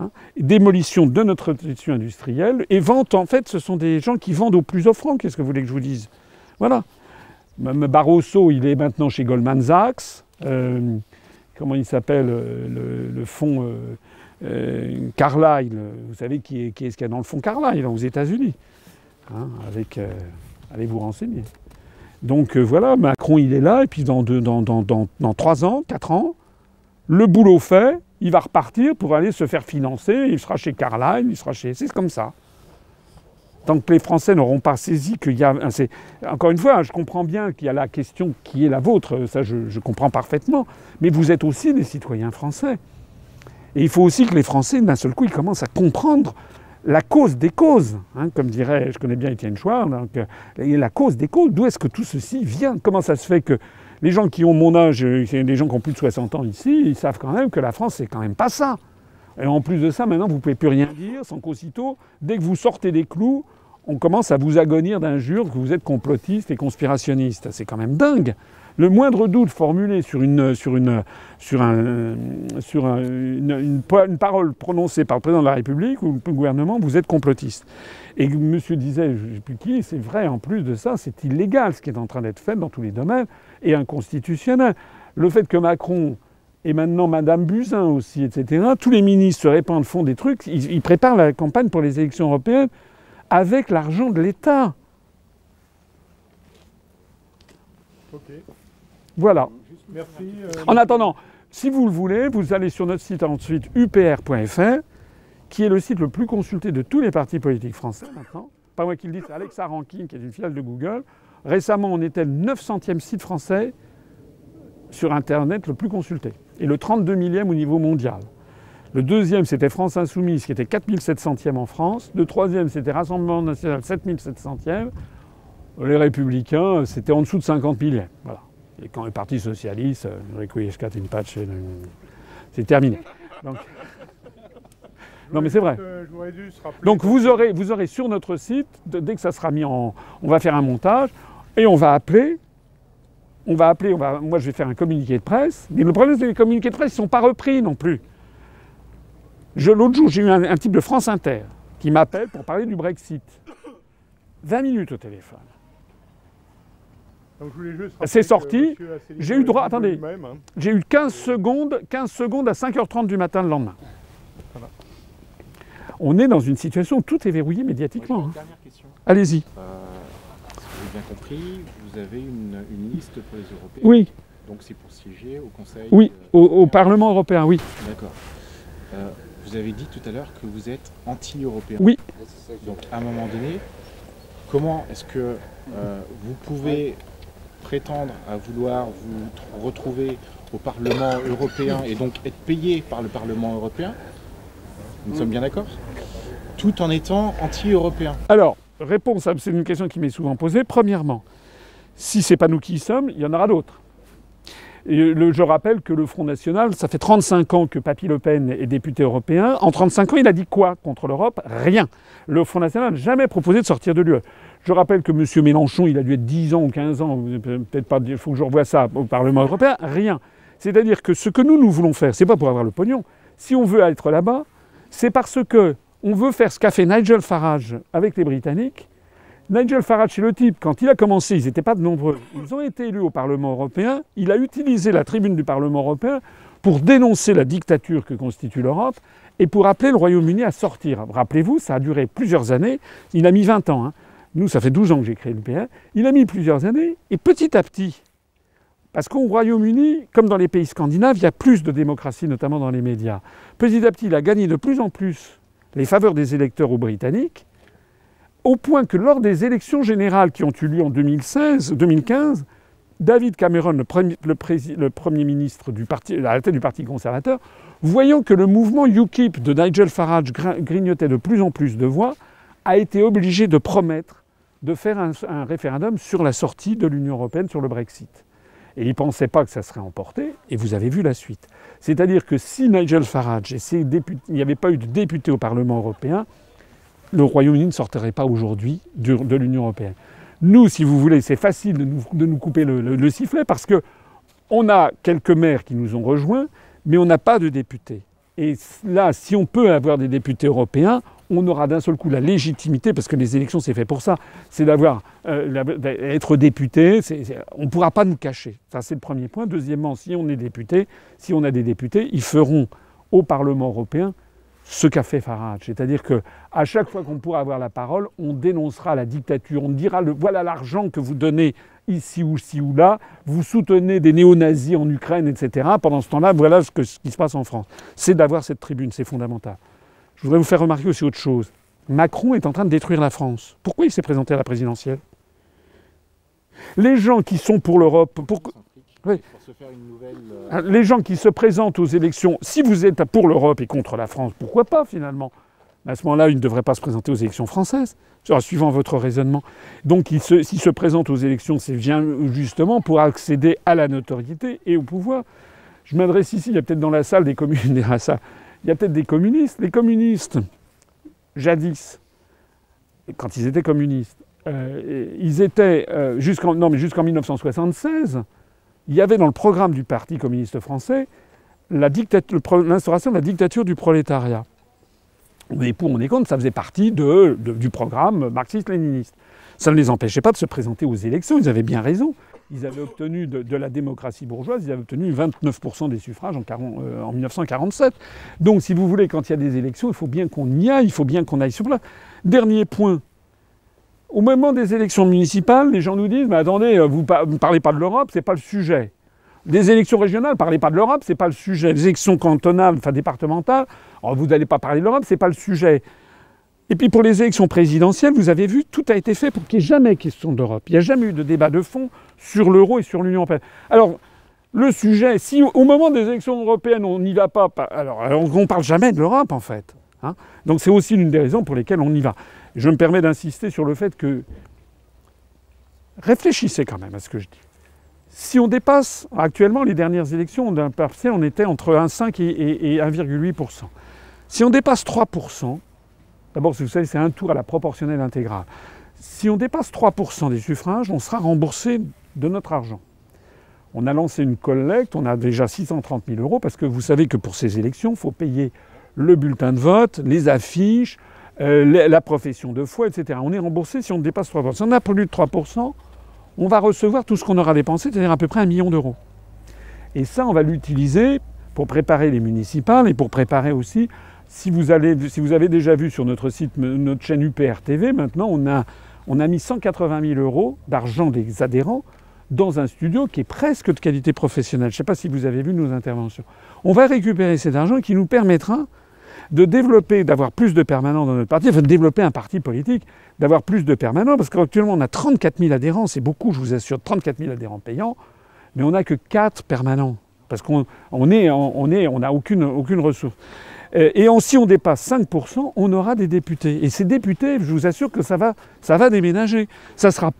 hein. Démolition de notre tradition industrielle et vente, en fait, ce sont des gens qui vendent au plus offrant. Qu'est-ce que vous voulez que je vous dise? Voilà. Barroso, il est maintenant chez Goldman Sachs. Euh, comment il s'appelle euh, le, fonds euh, Carlyle Vous savez qui est, ce qu'il y a dans le fonds Carlyle aux États-Unis Hein, Allez vous renseigner. Donc voilà, Macron il est là, et puis dans, deux- dans, dans, dans, dans 3 ans, 4 ans, le boulot fait, il va repartir pour aller se faire financer, il sera chez Carlyle, il sera chez. C'est comme ça. Tant que les Français n'auront pas saisi qu'il y a. Encore une fois, je comprends bien qu'il y a la question qui est la vôtre, ça je, comprends parfaitement, mais vous êtes aussi des citoyens français. Et il faut aussi que les Français, d'un seul coup, ils commencent à comprendre la cause des causes, hein, comme dirait, je connais bien Étienne Chouard, donc, euh, la cause des causes, d'où est-ce que tout ceci vient Comment ça se fait que les gens qui ont mon âge, euh, des gens qui ont plus de 60 ans ici, ils savent quand même que la France, c'est quand même pas ça. Et en plus de ça, maintenant, vous ne pouvez plus rien dire sans qu'aussitôt, dès que vous sortez des clous, on commence à vous agonir d'injures que vous êtes complotiste et conspirationniste. C'est quand même dingue. Le moindre doute formulé sur une, sur une, sur un, sur une, parole prononcée par le président de la République ou le gouvernement, vous êtes complotiste. Et monsieur disait, je ne sais plus qui, c'est vrai, en plus de ça, c'est illégal ce qui est en train d'être fait dans tous les domaines et inconstitutionnel. Le fait que Macron et maintenant Madame Buzyn aussi, etc., tous les ministres se répandent, font des trucs, ils préparent la campagne pour les élections européennes avec l'argent de l'État. Voilà. Merci. Euh, en attendant, si vous le voulez, vous allez sur notre site ensuite upr.fr, qui est le site le plus consulté de tous les partis politiques français maintenant. Pas moi qui le dis, c'est Alexa Rankin, qui est une filiale de Google. Récemment, on était le 900e site français sur Internet le plus consulté, et le 32 millième au niveau mondial. Le deuxième, c'était France Insoumise, qui était 4700e en France. Le troisième, c'était Rassemblement National, 7700e. Les Républicains, c'était en dessous de 50 millième. Voilà. Et quand le Parti Socialiste, patch, c'est terminé. non mais c'est vrai. Donc vous aurez, vous aurez sur notre site, dès que ça sera mis en... On va faire un montage et on va appeler. On va appeler, on va, moi je vais faire un communiqué de presse. Mais le problème c'est que les communiqués de presse ne sont pas repris non plus. L'autre jour, j'ai eu un, un type de France Inter qui m'appelle pour parler du Brexit. 20 minutes au téléphone. C'est sorti. J'ai eu droit. Attendez. hein. J'ai eu 15 secondes, 15 secondes à 5h30 du matin le lendemain. On est dans une situation où tout est verrouillé médiatiquement. Hein. Allez-y. Euh, bien compris, vous avez une, une liste pour les Européens. Oui. Donc c'est pour siéger au Conseil. Oui, euh, au, au Parlement européen, oui. D'accord. Euh, vous avez dit tout à l'heure que vous êtes anti-européen. Oui. Donc à un moment donné, comment est-ce que euh, vous pouvez prétendre à vouloir vous tr- retrouver au Parlement européen et donc être payé par le Parlement européen? Nous sommes bien d'accord? Tout en étant anti-européen. Alors, réponse, à- c'est une question qui m'est souvent posée. Premièrement, si c'est pas nous qui y sommes, il y en aura d'autres. Je rappelle que le Front National, ça fait 35 ans que Papy Le Pen est député européen. En 35 ans, il a dit quoi contre l'Europe? Rien. Le Front National n'a jamais proposé de sortir de l'UE. Je rappelle que M. Mélenchon, il a dû être 10 ans ou 15 ans, peut-être pas, il faut que je revoie ça au Parlement européen, rien. C'est-à-dire que ce que nous, nous voulons faire, c'est pas pour avoir le pognon. Si on veut être là-bas, c'est parce que on veut faire ce qu'a fait Nigel Farage avec les Britanniques. Nigel Farage, c'est le type, quand il a commencé, ils n'étaient pas de nombreux. Ils ont été élus au Parlement européen. Il a utilisé la tribune du Parlement européen pour dénoncer la dictature que constitue l'Europe et pour appeler le Royaume-Uni à sortir. Rappelez-vous, ça a duré plusieurs années. Il a mis 20 ans. hein. Nous, ça fait 12 ans que j'ai créé l'UPR. Il a mis plusieurs années. Et petit à petit, parce qu'au Royaume-Uni, comme dans les pays scandinaves, il y a plus de démocratie, notamment dans les médias. Petit à petit, il a gagné de plus en plus les faveurs des électeurs aux Britanniques, au point que lors des élections générales qui ont eu lieu en 2016-2015, David Cameron, le premier, ministre du parti, à la tête du Parti conservateur, voyant que le mouvement UKIP de Nigel Farage grignotait de plus en plus de voix, a été obligé de promettre de faire un, un référendum sur la sortie de l'Union européenne, sur le Brexit. Et il ne pensait pas que ça serait emporté, et vous avez vu la suite. C'est-à-dire que si Nigel Farage et ses députés, il n'y avait pas eu de députés au Parlement européen, le Royaume-Uni ne sortirait pas aujourd'hui de l'Union européenne. Nous, si vous voulez, c'est facile de nous, couper le sifflet parce que on a quelques maires qui nous ont rejoints, mais on n'a pas de députés. Et là, si on peut avoir des députés européens, on aura d'un seul coup la légitimité, parce que les élections, c'est fait pour ça, c'est d'avoir euh, la- d'être député. on ne pourra pas nous cacher. Ça, c'est le premier point. Deuxièmement, si on est député, si on a des députés, ils feront au Parlement européen ce qu'a fait Farage. C'est-à-dire que à chaque fois qu'on pourra avoir la parole, on dénoncera la dictature, on dira le, voilà l'argent que vous donnez ici ou ci ou là, vous soutenez des néo-nazis en Ukraine, etc. Pendant ce temps-là, voilà ce qui se passe en France. C'est d'avoir cette tribune, c'est fondamental. Je voudrais vous faire remarquer aussi autre chose. Macron est en train de détruire la France. Pourquoi il s'est présenté à la présidentielle? Les gens qui sont pour l'Europe, pour... Oui. Ah, Les gens qui se présentent aux élections, si vous êtes pour l'Europe et contre la France, pourquoi pas finalement? À ce moment-là, ils ne devraient pas se présenter aux élections françaises, suivant votre raisonnement. Donc, s'ils se, se présentent aux élections, c'est bien justement pour accéder à la notoriété et au pouvoir. Je m'adresse ici, il y a peut-être dans la salle des communistes, il y a peut-être des communistes. Les communistes, jadis, quand ils étaient communistes, euh, ils étaient euh, jusqu'en non mais jusqu'en 1976, il y avait dans le programme du Parti communiste français l'instauration de la dictature du prolétariat. Mais pour on est compte, ça faisait partie du programme marxiste-léniniste. Ça ne les empêchait pas de se présenter aux élections, ils avaient bien raison. Ils avaient obtenu de, la démocratie bourgeoise, ils avaient obtenu 29% des suffrages en, 40 euh, 1947. Donc si vous voulez, quand il y a des élections, il faut bien qu'on y aille, il faut bien qu'on aille sur place. Dernier point. Au moment des élections municipales, les gens nous disent Mais attendez, euh, vous ne parlez pas de l'Europe, c'est pas le sujet. Des élections régionales, parlez pas de l'Europe, c'est pas le sujet. Des élections cantonales, enfin départementales, oh, vous n'allez pas parler de l'Europe, c'est pas le sujet. Et puis pour les élections présidentielles, vous avez vu, tout a été fait pour qu'il n'y ait jamais question d'Europe. Il n'y a jamais eu de débat de fond sur l'euro et sur l'Union européenne. Alors, le sujet, si au moment des élections européennes, on n'y va pas, alors on ne parle jamais de l'Europe en fait. hein. Donc c'est aussi l'une des raisons pour lesquelles on y va. Je me permets d'insister sur le fait que réfléchissez quand même à ce que je dis. Si on dépasse, actuellement, les dernières élections, partiel, on était entre 1,5 et, et- et 1,8%. Si on dépasse 3%, d'abord, vous savez, c'est un tour à la proportionnelle intégrale. Si on dépasse 3% des suffrages, on sera remboursé de notre argent. On a lancé une collecte, on a déjà 630 000 euros, parce que vous savez que pour ces élections, il faut payer le bulletin de vote, les affiches, euh, la profession de foi, etc. On est remboursé si on dépasse 3%. Si on a plus de 3%, on va recevoir tout ce qu'on aura dépensé, c'est-à-dire à peu près un million d'euros. Et ça, on va l'utiliser pour préparer les municipales et pour préparer aussi, si vous, avez déjà vu sur notre site, notre chaîne UPR TV, maintenant, on a, mis 180 000 euros d'argent des adhérents dans un studio qui est presque de qualité professionnelle. Je ne sais pas si vous avez vu nos interventions. On va récupérer cet argent qui nous permettra de développer, d'avoir plus de permanents dans notre parti, enfin de développer un parti politique, d'avoir plus de permanents, parce qu'actuellement on a 34 000 adhérents, c'est beaucoup, je vous assure, 34 000 adhérents payants, mais on n'a que 4 permanents, parce qu'on n'a aucune ressource. Euh, Et si on dépasse 5%, on aura des députés. Et ces députés, je vous assure que ça va, ça va déménager. Ça ne sera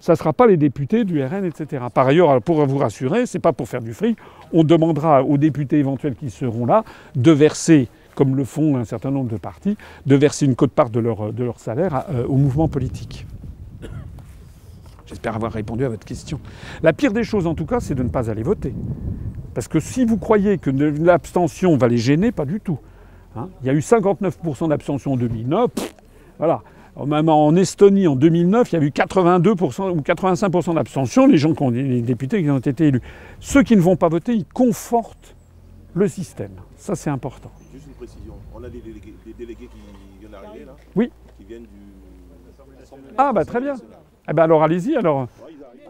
sera pas les députés du RN, etc. Par ailleurs, pour vous rassurer, ce n'est pas pour faire du fric, on demandera aux députés éventuels qui seront là de verser, comme le font un certain nombre de partis, de verser une cote-part de leur, de leur salaire euh, au mouvement politique. J'espère avoir répondu à votre question. La pire des choses, en tout cas, c'est de ne pas aller voter. Parce que si vous croyez que l'abstention va les gêner, pas du tout. Hein. Il y a eu 59% d'abstention en 2009. pff, voilà. Même en Estonie, en 2009, il y a eu 82% ou 85% d'abstention, les gens qui ont, les députés qui ont été élus. Ceux qui ne vont pas voter, ils confortent le système. Ça, c'est important. Juste une précision. On a des délégués, des délégués qui viennent d'arriver là Oui. Qui viennent du. Ah, bah très bien. Eh ben alors allez-y alors.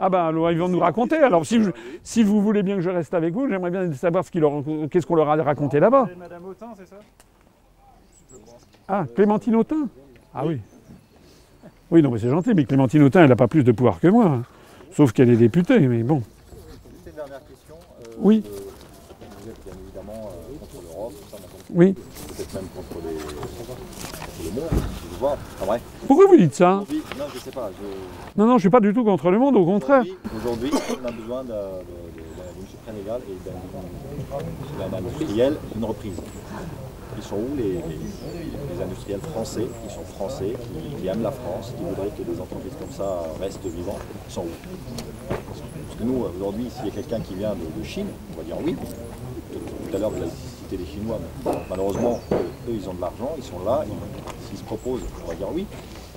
Ah ben alors ils vont nous raconter. Alors si, je- si vous voulez bien que je reste avec vous, j'aimerais bien savoir ce qu'ils leur- qu'est-ce qu'on leur a raconté là-bas. Madame Autain, c'est ça? Ah, Clémentine Autain Ah oui. Oui, non mais c'est gentil, mais Clémentine Autain, elle n'a pas plus de pouvoir que moi. hein. Sauf qu'elle est députée, mais bon. Juste une dernière question. Euh, Oui. euh, vous êtes bien évidemment euh, contre l'Europe, ça. Oui. Peut-être même contre, les, contre le monde, je vois. Enfin bref. Pourquoi vous dites ça? Non, je sais pas. Je... Non, non, je suis pas du tout contre le monde, au contraire. Aujourd'hui, on a besoin d'un- d'une supralégale et d'un- industriel, d'une reprise. Ils sont où les, industriels français, qui sont français, qui, aiment la France, qui voudraient que des entreprises comme ça restent vivantes Ils sont où? Parce que nous, aujourd'hui, s'il y a quelqu'un qui vient de, Chine, on va dire oui. Tout, à l'heure, vous avez cité les Chinois, mais malheureusement, eux, ils ont de l'argent, ils sont là, ils- s'ils se proposent, on va dire oui.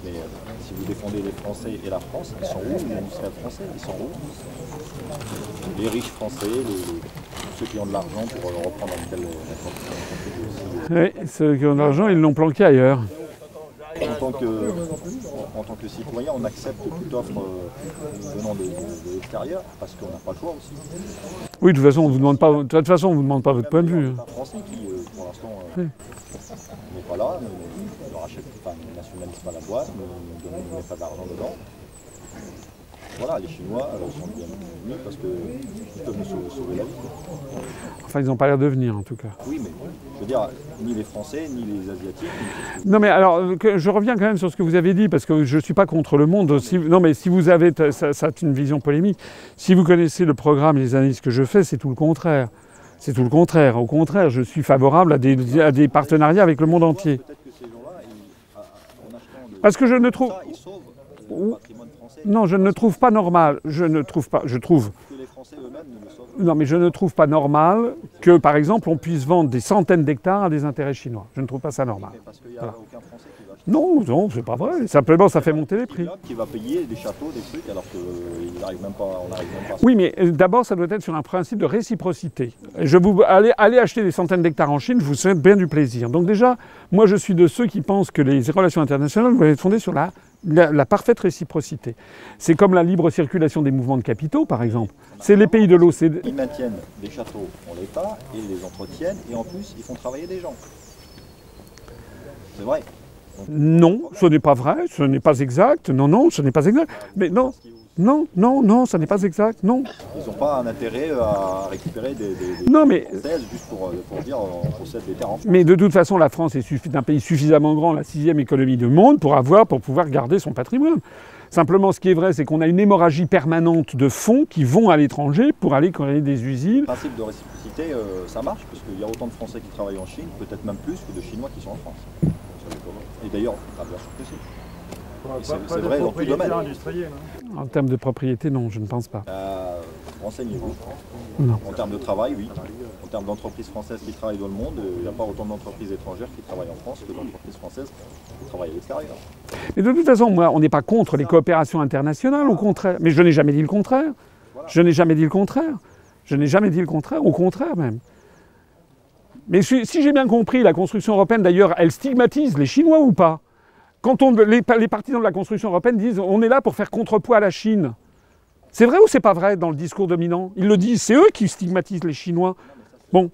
Mais euh, si vous défendez les Français et la France, ils sont où? Les industriels français Ils sont où? Les riches français, ceux qui ont de l'argent pour reprendre un tel Oui, ceux qui ont de l'argent, ils l'ont planqué ailleurs. en tant, que, en, tant que citoyen, on accepte toute offre euh, venant de, de- l'extérieur parce qu'on n'a pas le choix aussi. Oui, de toute façon, on vous demande pas, de toute façon, on vous demande pas votre point de vue. hein. Un Français qui, euh, pour l'instant, euh, n'est pas là, ne, ne rachète, enfin, ne nationalise pas la boîte, ne, ne met pas d'argent dedans. Voilà, les Chinois euh, sont bien venus parce qu'ils peuvent nous sauver, la vie. Enfin, ils n'ont pas l'air de venir en tout cas. Oui, mais je veux dire, ni les Français, ni les Asiatiques, ni Non mais alors, que- je reviens quand même sur ce que vous avez dit, parce que je ne suis pas contre le monde. Si- non mais si vous avez, ça, une vision polémique, si vous connaissez le programme et les analyses que je fais, c'est tout le contraire. C'est tout le contraire. Au contraire, je suis favorable à des, à des partenariats avec le monde entier. Parce que je ne trouve... Non, je ne trouve pas normal. Je ne trouve pas... Je trouve... Non, mais je ne trouve pas normal que, par exemple, on puisse vendre des centaines d'hectares à des intérêts chinois. Je ne trouve pas ça normal. Voilà. Non, non, c'est pas vrai. Simplement, ça fait monter les prix. Qui va payer des châteaux, des trucs, alors n'arrive même pas, Oui, mais euh, d'abord, ça doit être sur un principe de réciprocité. Je vous allez, allez acheter des centaines d'hectares en Chine, je vous souhaite bien du plaisir. Donc déjà, moi, je suis de ceux qui pensent que les relations internationales doivent être fondées sur la, la- la parfaite réciprocité. C'est comme la libre circulation des mouvements de capitaux, par exemple. C'est les pays de l'OCDE. Ils maintiennent des châteaux en l'état, ils les entretiennent et en plus ils font travailler des gens. C'est vrai. Non, ce n'est pas vrai, ce n'est pas exact. Non, non, ce n'est pas exact. Mais non, non, non, non, ce n'est pas exact. Non. Ils n'ont pas un intérêt à récupérer des, des, des Non, mais- françaises juste pour, euh, pour dire on possède des terres en France. Mais de toute façon, la France est un pays suffisamment grand, la sixième économie du monde, pour avoir, pour pouvoir garder son patrimoine. Simplement, ce qui est vrai, c'est qu'on a une hémorragie permanente de fonds qui vont à l'étranger pour aller créer des usines. Le principe de réciprocité, euh, ça marche parce qu'il y a autant de Français qui travaillent en Chine, peut-être même plus que de Chinois qui sont en France. Ça. Et d'ailleurs, ah, bien sûr que c'est- vrai dans tout domaine. hein. En termes de propriété, non, je ne pense pas. Euh, Renseignez-vous. Non. En termes de travail, oui. En termes d'entreprises françaises qui travaillent dans le monde, euh, il n'y a pas autant d'entreprises étrangères qui travaillent en France que d'entreprises françaises qui travaillent à l'extérieur. Mais de toute façon, moi, on n'est pas contre les coopérations internationales, au contraire. Mais je n'ai jamais dit le contraire. Je n'ai jamais dit le contraire. Je n'ai jamais dit le contraire, au contraire même. Mais si, si j'ai bien compris, la construction européenne, d'ailleurs, elle stigmatise les Chinois ou pas? Quand on, les, les partisans de la construction européenne disent on est là pour faire contrepoids à la Chine. C'est vrai ou c'est pas vrai dans le discours dominant? Ils le disent, c'est eux qui stigmatisent les Chinois. Bon.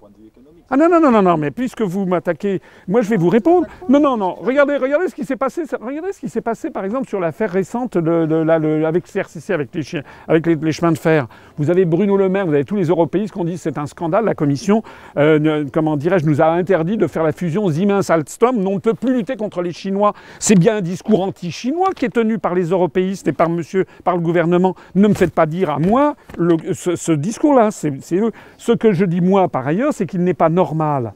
Ah non, non, non, non, non, mais puisque vous m'attaquez, moi je vais vous répondre. Non, non, non, regardez, regardez ce qui s'est passé, regardez ce qui s'est passé par exemple sur l'affaire récente de, avec CRCC, avec, les, avec les, chemins de fer. Vous avez Bruno Le Maire, vous avez tous les européistes qui ont dit c'est un scandale, la commission, euh, comment dirais-je, nous a interdit de faire la fusion Siemens-Alstom, on ne peut plus lutter contre les Chinois. C'est bien un discours anti-chinois qui est tenu par les européistes et par monsieur, par le gouvernement. Ne me faites pas dire à moi ce, discours-là, c'est. Ce que je dis moi par ailleurs, c'est qu'il n'est pas normal.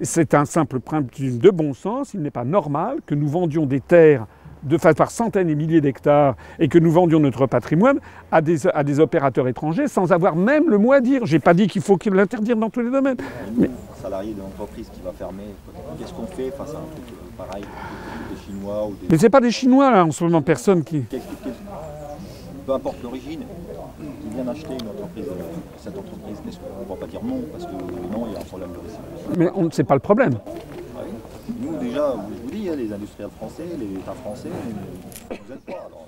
C'est un simple principe de bon sens. Il n'est pas normal que nous vendions des terres de, par centaines et milliers d'hectares et que nous vendions notre patrimoine à des, à des opérateurs étrangers sans avoir même le mot à dire. J'ai pas dit qu'il faut l'interdire dans tous les domaines. Mais Un salarié d'une entreprise qui va fermer, qu'est-ce qu'on fait face à un truc euh, pareil, des Chinois ou des. mais c'est pas des Chinois là en ce moment, personne qui. Peu importe l'origine, acheter une entreprise, euh, cette entreprise, est-ce qu'on ne va pas dire non Parce que non, il y a un problème de réciprocité. Mais on- c'est pas le problème. Oui. Nous, déjà, je vous dis, hein, les industriels français, les États français, vous n'êtes pas. Alors,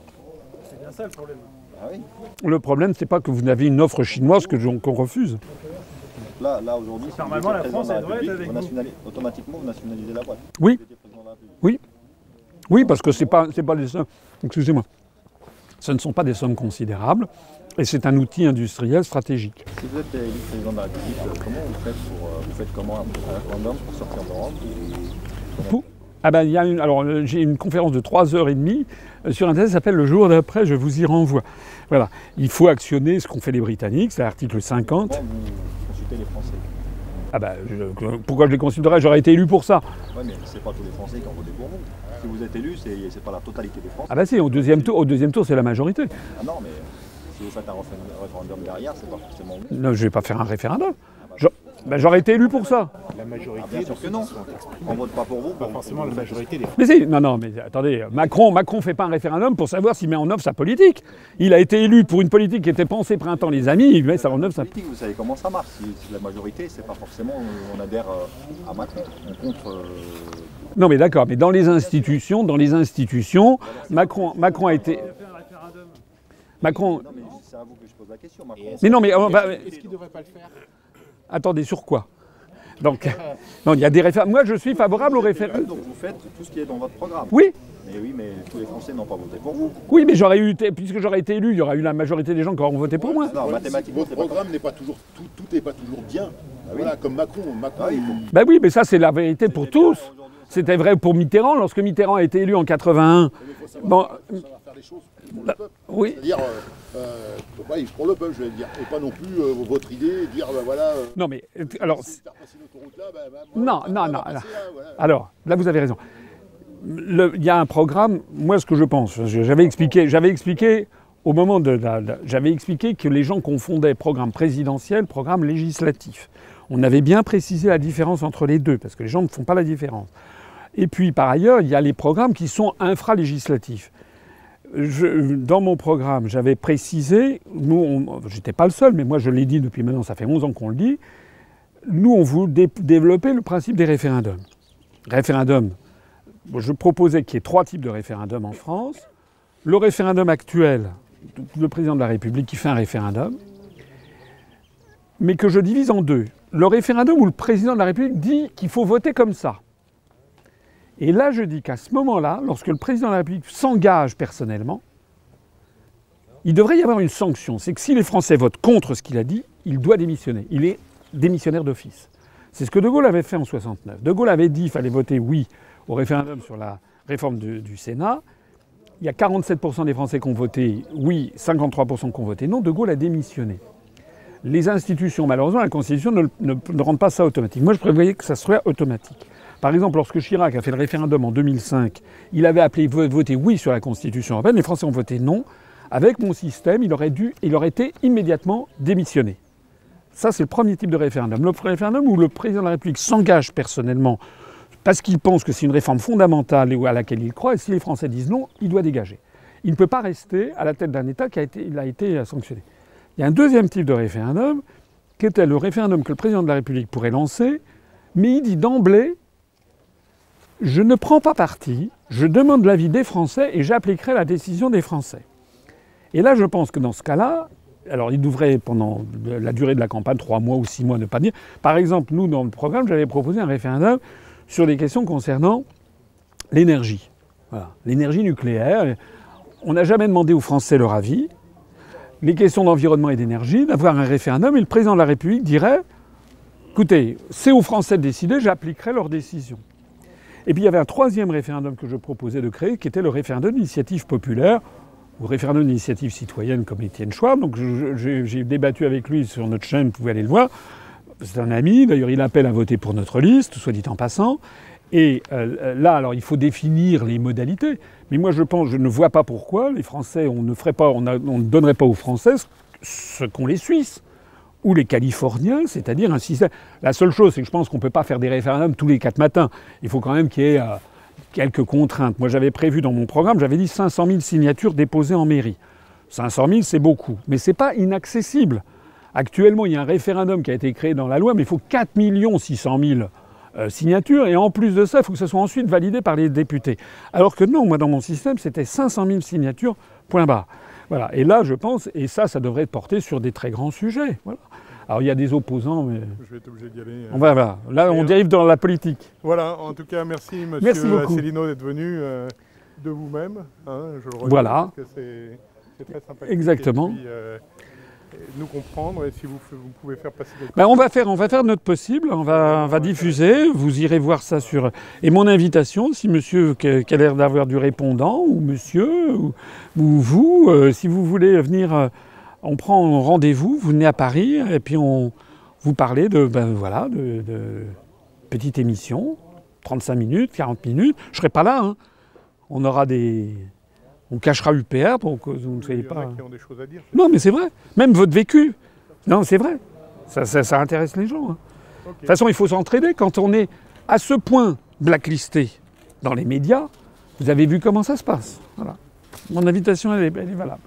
C'est bien ça le problème. ah oui. Le problème, c'est pas que vous n'avez une offre chinoise que qu'on refuse. Là, là aujourd'hui, si Normalement, la France, elle devrait être avec vous automatiquement, vous nationalisez la boîte. Oui. Oui. Oui, parce que c'est pas, c'est pas des sommes. Excusez-moi. Ce ne sont pas des sommes considérables et c'est un outil industriel stratégique. Si vous êtes élu président de la République, comment vous faites pour, euh, vous faites comment un référendum pour sortir d'Europe et- Ah ben, il y a une, alors euh, j'ai une conférence de 3h30 euh, sur Internet, ça s'appelle Le jour d'après, je vous y renvoie. Voilà. Il faut actionner ce qu'ont fait les Britanniques, c'est l'article 50. Comment vous consultez les Français? Ah ben, je- pourquoi je les consulterais? J'aurais été élu pour ça. Oui, mais c'est pas tous les Français qui ont voté pour vous. Si vous êtes élu, c'est pas la totalité des Français. Ah ben si, au deuxième tour, au deuxième tour c'est la majorité. Ah non, mais vous faites un réfé- référendum derrière, c'est pas forcément vous. Non, je vais pas faire un référendum. Ben, J'aurais été élu pour ça. La majorité, Ah, bien sûr que non. On vote pas pour vous. pas forcément la majorité des Mais si, non, non, mais attendez, Macron, Macron fait pas un référendum pour savoir s'il met en œuvre sa politique. Il a été élu pour une politique qui était pensée printemps, les amis, il met ça en œuvre sa politique. Vous savez comment ça marche. Si, si la majorité, c'est pas forcément on adhère euh, à Macron. On contre. euh, Non, mais d'accord, mais dans les institutions, dans les institutions, Macron, Macron a été. Macron. La question. Macron. Mais non, mais on va- Est-ce qu'il ne devrait pas le faire? Attendez, sur quoi? Donc, non, il y a des référendums. Moi, je suis favorable au référendum. Donc vous faites tout ce qui est dans votre programme. Oui. Mais oui, mais tous les Français n'ont pas voté pour vous. Oui, mais j'aurais eu, puisque j'aurais été élu, il y aurait eu la majorité des gens qui auraient voté pour moi. Non, mathématiquement, Votre programme n'est pas toujours, tout, tout n'est pas toujours bien. Voilà, comme Macron. Macron Ben oui, mais ça, c'est la vérité pour tous. C'était vrai pour Mitterrand. Lorsque Mitterrand a été élu en 81, bon, savoir faire les choses pour le peuple. oui. C'est-à-dire, euh, euh, pour le peuple, je vais dire. Et pas non plus euh, votre idée, et dire, ben voilà. euh, Non, mais euh, alors, l'autoroute là, Non, non, non. passer alors- là, voilà. Alors, là, vous avez raison. Il y a un programme, moi, ce que je pense, j'avais expliqué, j'avais expliqué au moment de la- la- J'avais expliqué que les gens confondaient programme présidentiel, programme législatif. On avait bien précisé la différence entre les deux, parce que les gens ne font pas la différence. Et puis, par ailleurs, il y a les programmes qui sont infralégislatifs. Je- dans mon programme, j'avais précisé, nous, j'étais pas le seul, mais moi je l'ai dit depuis maintenant, ça fait 11 ans qu'on le dit, nous, on voulait dé- développer le principe des référendums. Référendum, je proposais qu'il y ait trois types de référendums en France. Le référendum actuel, le président de la République qui fait un référendum, mais que je divise en deux. Le référendum où le président de la République dit qu'il faut voter comme ça. Et là, je dis qu'à ce moment-là, lorsque le président de la République s'engage personnellement, il devrait y avoir une sanction. C'est que si les Français votent contre ce qu'il a dit, il doit démissionner. Il est démissionnaire d'office. C'est ce que De Gaulle avait fait en 69. De Gaulle avait dit qu'il fallait voter oui au référendum sur la réforme du, Sénat. Il y a 47% des Français qui ont voté oui, 53% qui ont voté non. De Gaulle a démissionné. Les institutions, malheureusement, la Constitution ne, ne, ne rend pas ça automatique. Moi, je prévoyais que ça soit automatique. Par exemple, lorsque Chirac a fait le référendum en 2005, il avait appelé vo- voter oui sur la Constitution européenne, les Français ont voté non. Avec mon système, il aurait dû, il aurait été immédiatement démissionné. Ça, c'est le premier type de référendum. Le référendum où le président de la République s'engage personnellement parce qu'il pense que c'est une réforme fondamentale à laquelle il croit, et si les Français disent non, il doit dégager. Il ne peut pas rester à la tête d'un État qui a été, a été sanctionné. Il y a un deuxième type de référendum, qui était le référendum que le président de la République pourrait lancer, mais il dit d'emblée je ne prends pas parti, je demande l'avis des Français et j'appliquerai la décision des Français. Et là, je pense que dans ce cas-là, alors il devrait, pendant la durée de la campagne, trois mois ou six mois, ne pas dire. Par exemple, nous, dans le programme, j'avais proposé un référendum sur des questions concernant l'énergie. Voilà. L'énergie nucléaire. On n'a jamais demandé aux Français leur avis. Les questions d'environnement et d'énergie, d'avoir un référendum, et le président de la République dirait écoutez, c'est aux Français de décider, j'appliquerai leur décision. Et puis il y avait un troisième référendum que je proposais de créer, qui était le référendum d'initiative populaire, ou référendum d'initiative citoyenne comme Étienne Schwab. Donc j'ai débattu avec lui sur notre chaîne, vous pouvez aller le voir. C'est un ami, d'ailleurs il appelle à voter pour notre liste, soit dit en passant. Et euh, là, alors il faut définir les modalités. Mais moi je pense, je ne vois pas pourquoi les Français, on ne ferait pas, on, on ne donnerait pas aux Français ce qu'ont les Suisses ou les Californiens, c'est-à-dire un système. La seule chose, c'est que je pense qu'on ne peut pas faire des référendums tous les quatre matins. Il faut quand même qu'il y ait euh, quelques contraintes. Moi, j'avais prévu dans mon programme, j'avais dit 500 000 signatures déposées en mairie. 500 000, c'est beaucoup, mais ce n'est pas inaccessible. Actuellement, il y a un référendum qui a été créé dans la loi, mais il faut 4 600 000 euh, signatures, et en plus de ça, il faut que ce soit ensuite validé par les députés. Alors que non, moi, dans mon système, c'était 500 000 signatures, point barre. Voilà. Et là, je pense, et ça, ça devrait être porté sur des très grands sujets. Voilà. Alors, il y a des opposants, mais. Je vais être obligé d'y aller. euh. On va, voilà. Là, on euh, dérive dans la politique. Voilà, en tout cas, merci monsieur Merci. Asselineau d'être venu euh, de vous-même. hein, je le redis, Voilà. parce que c'est- très sympathique. Exactement. Et puis, euh, nous comprendre et si vous, vous pouvez faire passer des Ben, on, va faire, on va faire notre possible, on va, on va diffuser, vous irez voir ça sur... Et mon invitation, si monsieur qui a l'air d'avoir du répondant, ou monsieur, ou, ou vous, euh, si vous voulez venir, euh, on prend rendez-vous, vous venez à Paris, et puis on vous parlez de, ben, voilà, de, de petite émission, 35 minutes, 40 minutes, je serai pas là, hein. on aura des... On cachera UPR pour que vous ne soyez Il y en pas... a qui ont des choses à dire. Non, mais c'est vrai. Même votre vécu. Non, c'est vrai. Ça, ça- ça intéresse les gens. hein. De toute façon, il faut s'entraider. Quand on est à ce point blacklisté dans les médias, vous avez vu comment ça se passe. Voilà. Mon invitation, elle est, elle est valable.